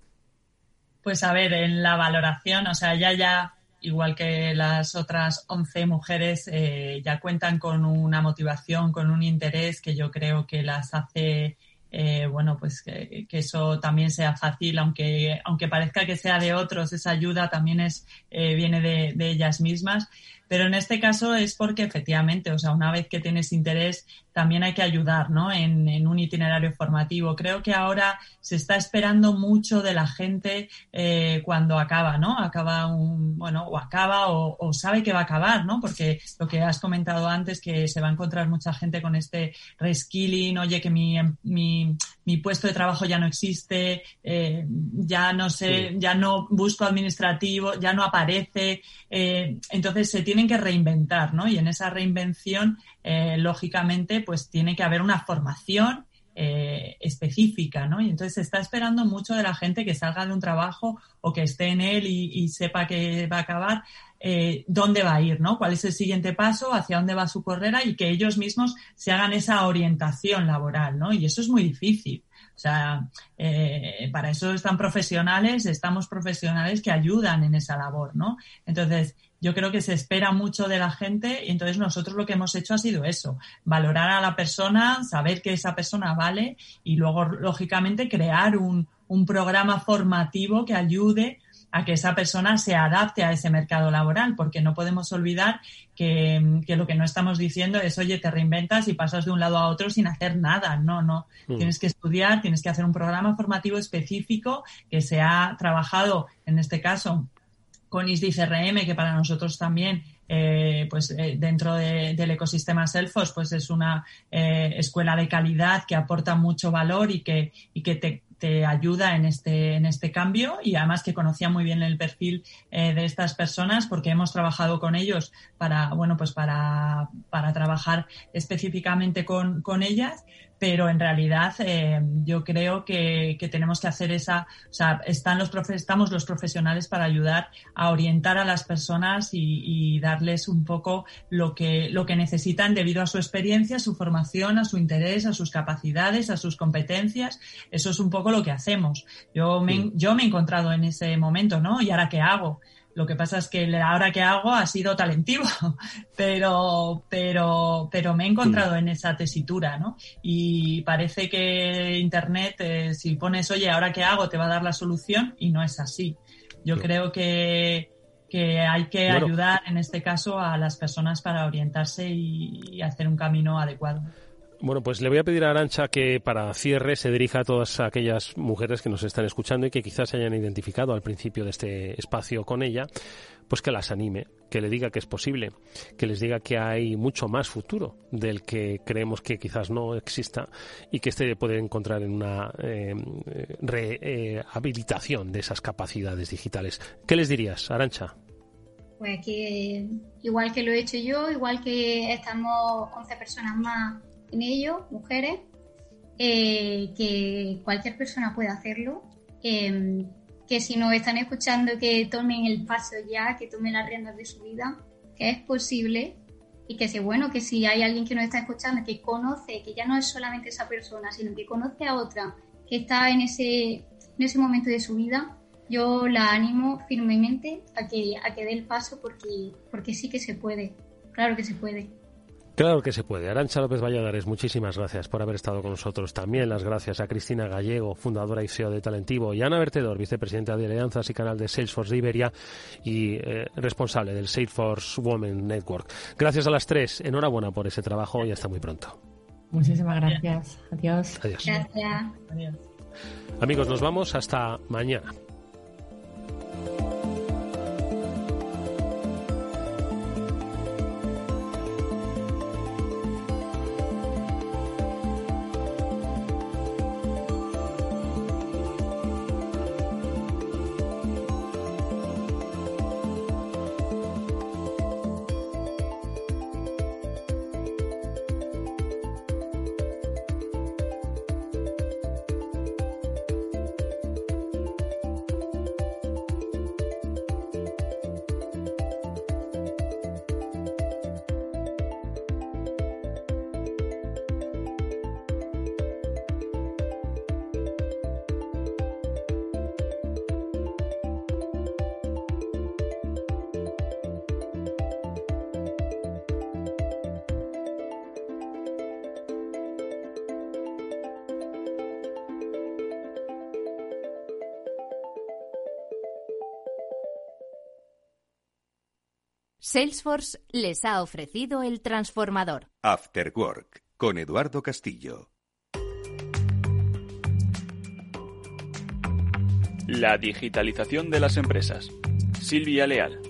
Pues a ver, en la valoración, o sea, ya ya, igual que las otras 11 mujeres, eh, ya cuentan con una motivación, con un interés que yo creo que las hace eh, bueno, pues que, eso también sea fácil, aunque, aunque parezca que sea de otros, esa ayuda también es, viene de, de, ellas mismas. Pero en este caso es porque efectivamente, o sea, una vez que tienes interés, también hay que ayudar, ¿no? En, un itinerario formativo. Creo que ahora se está esperando mucho de la gente eh, cuando acaba, ¿no? Acaba un, bueno, o acaba o, sabe que va a acabar, ¿no? Porque lo que has comentado antes, que se va a encontrar mucha gente con este reskilling, oye, que mi, mi, mi puesto de trabajo ya no existe, eh, ya no sé, ya no busco administrativo, ya no aparece. Eh, entonces se tiene tienen que reinventar, ¿no? Y en esa reinvención, eh, lógicamente, pues tiene que haber una formación eh, específica, ¿no? Y entonces se está esperando mucho de la gente que salga de un trabajo o que esté en él y, sepa que va a acabar, eh, dónde va a ir, ¿no? ¿Cuál es el siguiente paso? ¿Hacia dónde va su carrera? Y que ellos mismos se hagan esa orientación laboral, ¿no? Y eso es muy difícil. O sea, para eso están profesionales, estamos profesionales que ayudan en esa labor, ¿no? Entonces, yo creo que se espera mucho de la gente y entonces nosotros lo que hemos hecho ha sido eso, valorar a la persona, saber que esa persona vale y luego, lógicamente, crear un, un programa formativo que ayude a que esa persona se adapte a ese mercado laboral, porque no podemos olvidar que, que, lo que no estamos diciendo es, oye, te reinventas y pasas de un lado a otro sin hacer nada. No, no. Mm. Tienes que estudiar, tienes que hacer un programa formativo específico que se ha trabajado, en este caso, con ISDI CRM, que para nosotros también eh, pues eh, dentro del ecosistema Selfos pues es una eh, escuela de calidad que aporta mucho valor y que, y que te, te ayuda en este, en este cambio. Y además que conocía muy bien el perfil de estas personas porque hemos trabajado con ellos para, bueno, pues para, para trabajar específicamente con, con ellas pero en realidad eh, yo creo que, tenemos que hacer esa, o sea, están los estamos los profesionales para ayudar a orientar a las personas y, darles un poco lo que, lo que necesitan debido a su experiencia, su formación, a su interés, a sus capacidades, a sus competencias. Eso es un poco lo que hacemos. Yo me, yo me he encontrado en ese momento, ¿no? ¿Y ahora qué hago? Lo que pasa es que el ahora que hago ha sido talentivo, *laughs* pero, pero, pero me he encontrado en esa tesitura, ¿no? Y parece que Internet, eh, si pones, oye, ahora que hago, te va a dar la solución y no es así. Yo creo que, que hay que ayudar en este caso a las personas para orientarse y hacer un camino adecuado. Bueno, pues le voy a pedir a Arancha que para cierre se dirija a todas aquellas mujeres que nos están escuchando y que quizás se hayan identificado al principio de este espacio con ella, pues que las anime, que le diga que es posible, que les diga que hay mucho más futuro del que creemos que quizás no exista y que este puede encontrar en una eh, rehabilitación de esas capacidades digitales. ¿Qué les dirías, Arancha? Pues que igual que lo he hecho yo, igual que estamos 11 personas más en ello, mujeres, eh, que cualquier persona puede hacerlo, em, que si nos están escuchando que tomen el paso ya, que tomen las riendas de su vida, que es posible y que si bueno, que si hay alguien que nos está escuchando que conoce, que ya no es solamente esa persona, sino que conoce a otra que está en ese, en ese momento de su vida, yo la animo firmemente a que, a que dé el paso porque, porque sí que se puede, claro que se puede. Claro que se puede. Arancha López Valladares, muchísimas gracias por haber estado con nosotros. También las gracias a Cristina Gallego, fundadora y CEO de Talentivo, y Ana Vertedor, vicepresidenta de Alianzas y canal de Salesforce de Iberia y eh, responsable del Salesforce Women Network. Gracias a las tres. Enhorabuena por ese trabajo y hasta muy pronto. Muchísimas gracias. Adiós. Adiós. Gracias. Amigos, nos vamos hasta mañana. Salesforce les ha ofrecido el transformador. After Work con Eduardo Castillo. La digitalización de las empresas. Silvia Leal.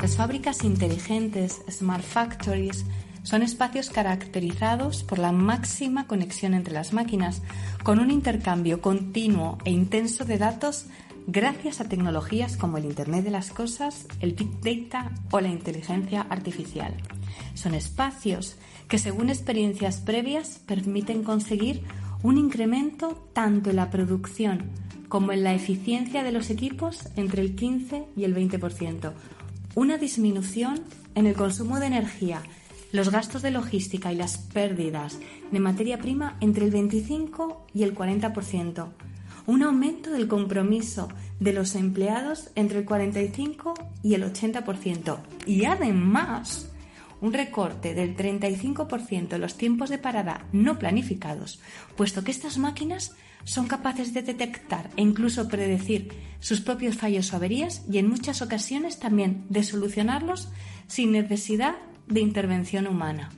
Las fábricas inteligentes, smart factories, son espacios caracterizados por la máxima conexión entre las máquinas, con un intercambio continuo e intenso de datos gracias a tecnologías como el Internet de las Cosas, el Big Data o la inteligencia artificial. Son espacios que, según experiencias previas, permiten conseguir un incremento tanto en la producción como en la eficiencia de los equipos entre el 15 y el 20%, una disminución en el consumo de energía, los gastos de logística y las pérdidas de materia prima entre el 25 y el 40%, un aumento del compromiso de los empleados entre el 45 y el 80% y además un recorte del 35% en los tiempos de parada no planificados, puesto que estas máquinas son capaces de detectar e incluso predecir sus propios fallos o averías y en muchas ocasiones también de solucionarlos sin necesidad de intervención humana.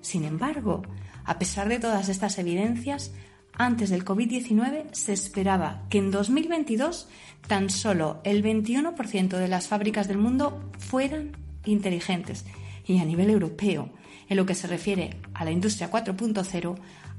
Sin embargo, a pesar de todas estas evidencias, antes del COVID-19 se esperaba que en 2022 tan solo el 21% de las fábricas del mundo fueran inteligentes. Y a nivel europeo, en lo que se refiere a la industria 4.0,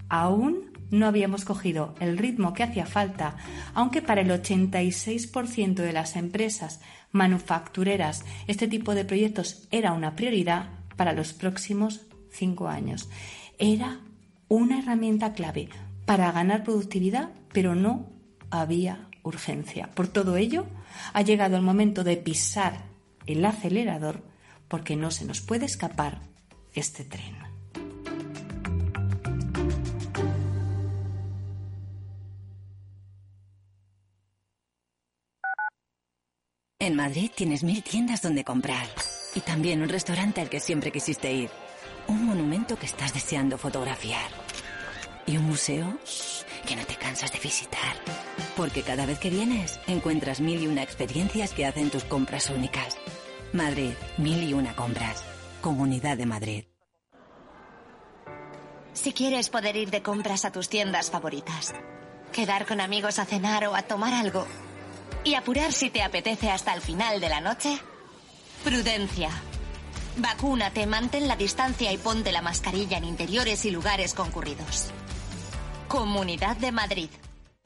aún no habíamos cogido el ritmo que hacía falta, aunque para el 86% de las empresas manufactureras este tipo de proyectos era una prioridad para los próximos cinco años. Era una herramienta clave para ganar productividad, pero no había urgencia. Por todo ello, ha llegado el momento de pisar el acelerador porque no se nos puede escapar este tren. En Madrid tienes mil tiendas donde comprar. Y también un restaurante al que siempre quisiste ir. Un monumento que estás deseando fotografiar. Y un museo que no te cansas de visitar. Porque cada vez que vienes, encuentras mil y una experiencias que hacen tus compras únicas. Madrid, mil y una compras. Comunidad de Madrid. Si quieres poder ir de compras a tus tiendas favoritas, quedar con amigos a cenar o a tomar algo y apurar si te apetece hasta el final de la noche, prudencia. Vacúnate, mantén la distancia y ponte la mascarilla en interiores y lugares concurridos. Comunidad de Madrid.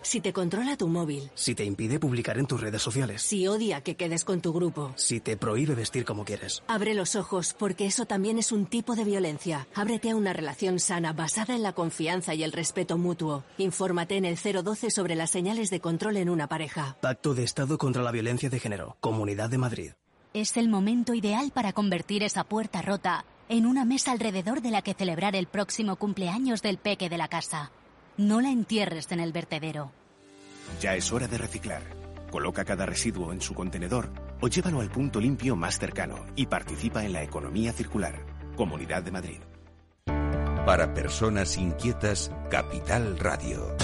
Si te controla tu móvil. Si te impide publicar en tus redes sociales. Si odia que quedes con tu grupo. Si te prohíbe vestir como quieres. Abre los ojos, porque eso también es un tipo de violencia. Ábrete a una relación sana basada en la confianza y el respeto mutuo. Infórmate en el 012 sobre las señales de control en una pareja. Pacto de Estado contra la Violencia de Género. Comunidad de Madrid. Es el momento ideal para convertir esa puerta rota en una mesa alrededor de la que celebrar el próximo cumpleaños del peque de la casa. No la entierres en el vertedero. Ya es hora de reciclar. Coloca cada residuo en su contenedor o llévalo al punto limpio más cercano y participa en la economía circular. Comunidad de Madrid. Para personas inquietas, Capital Radio.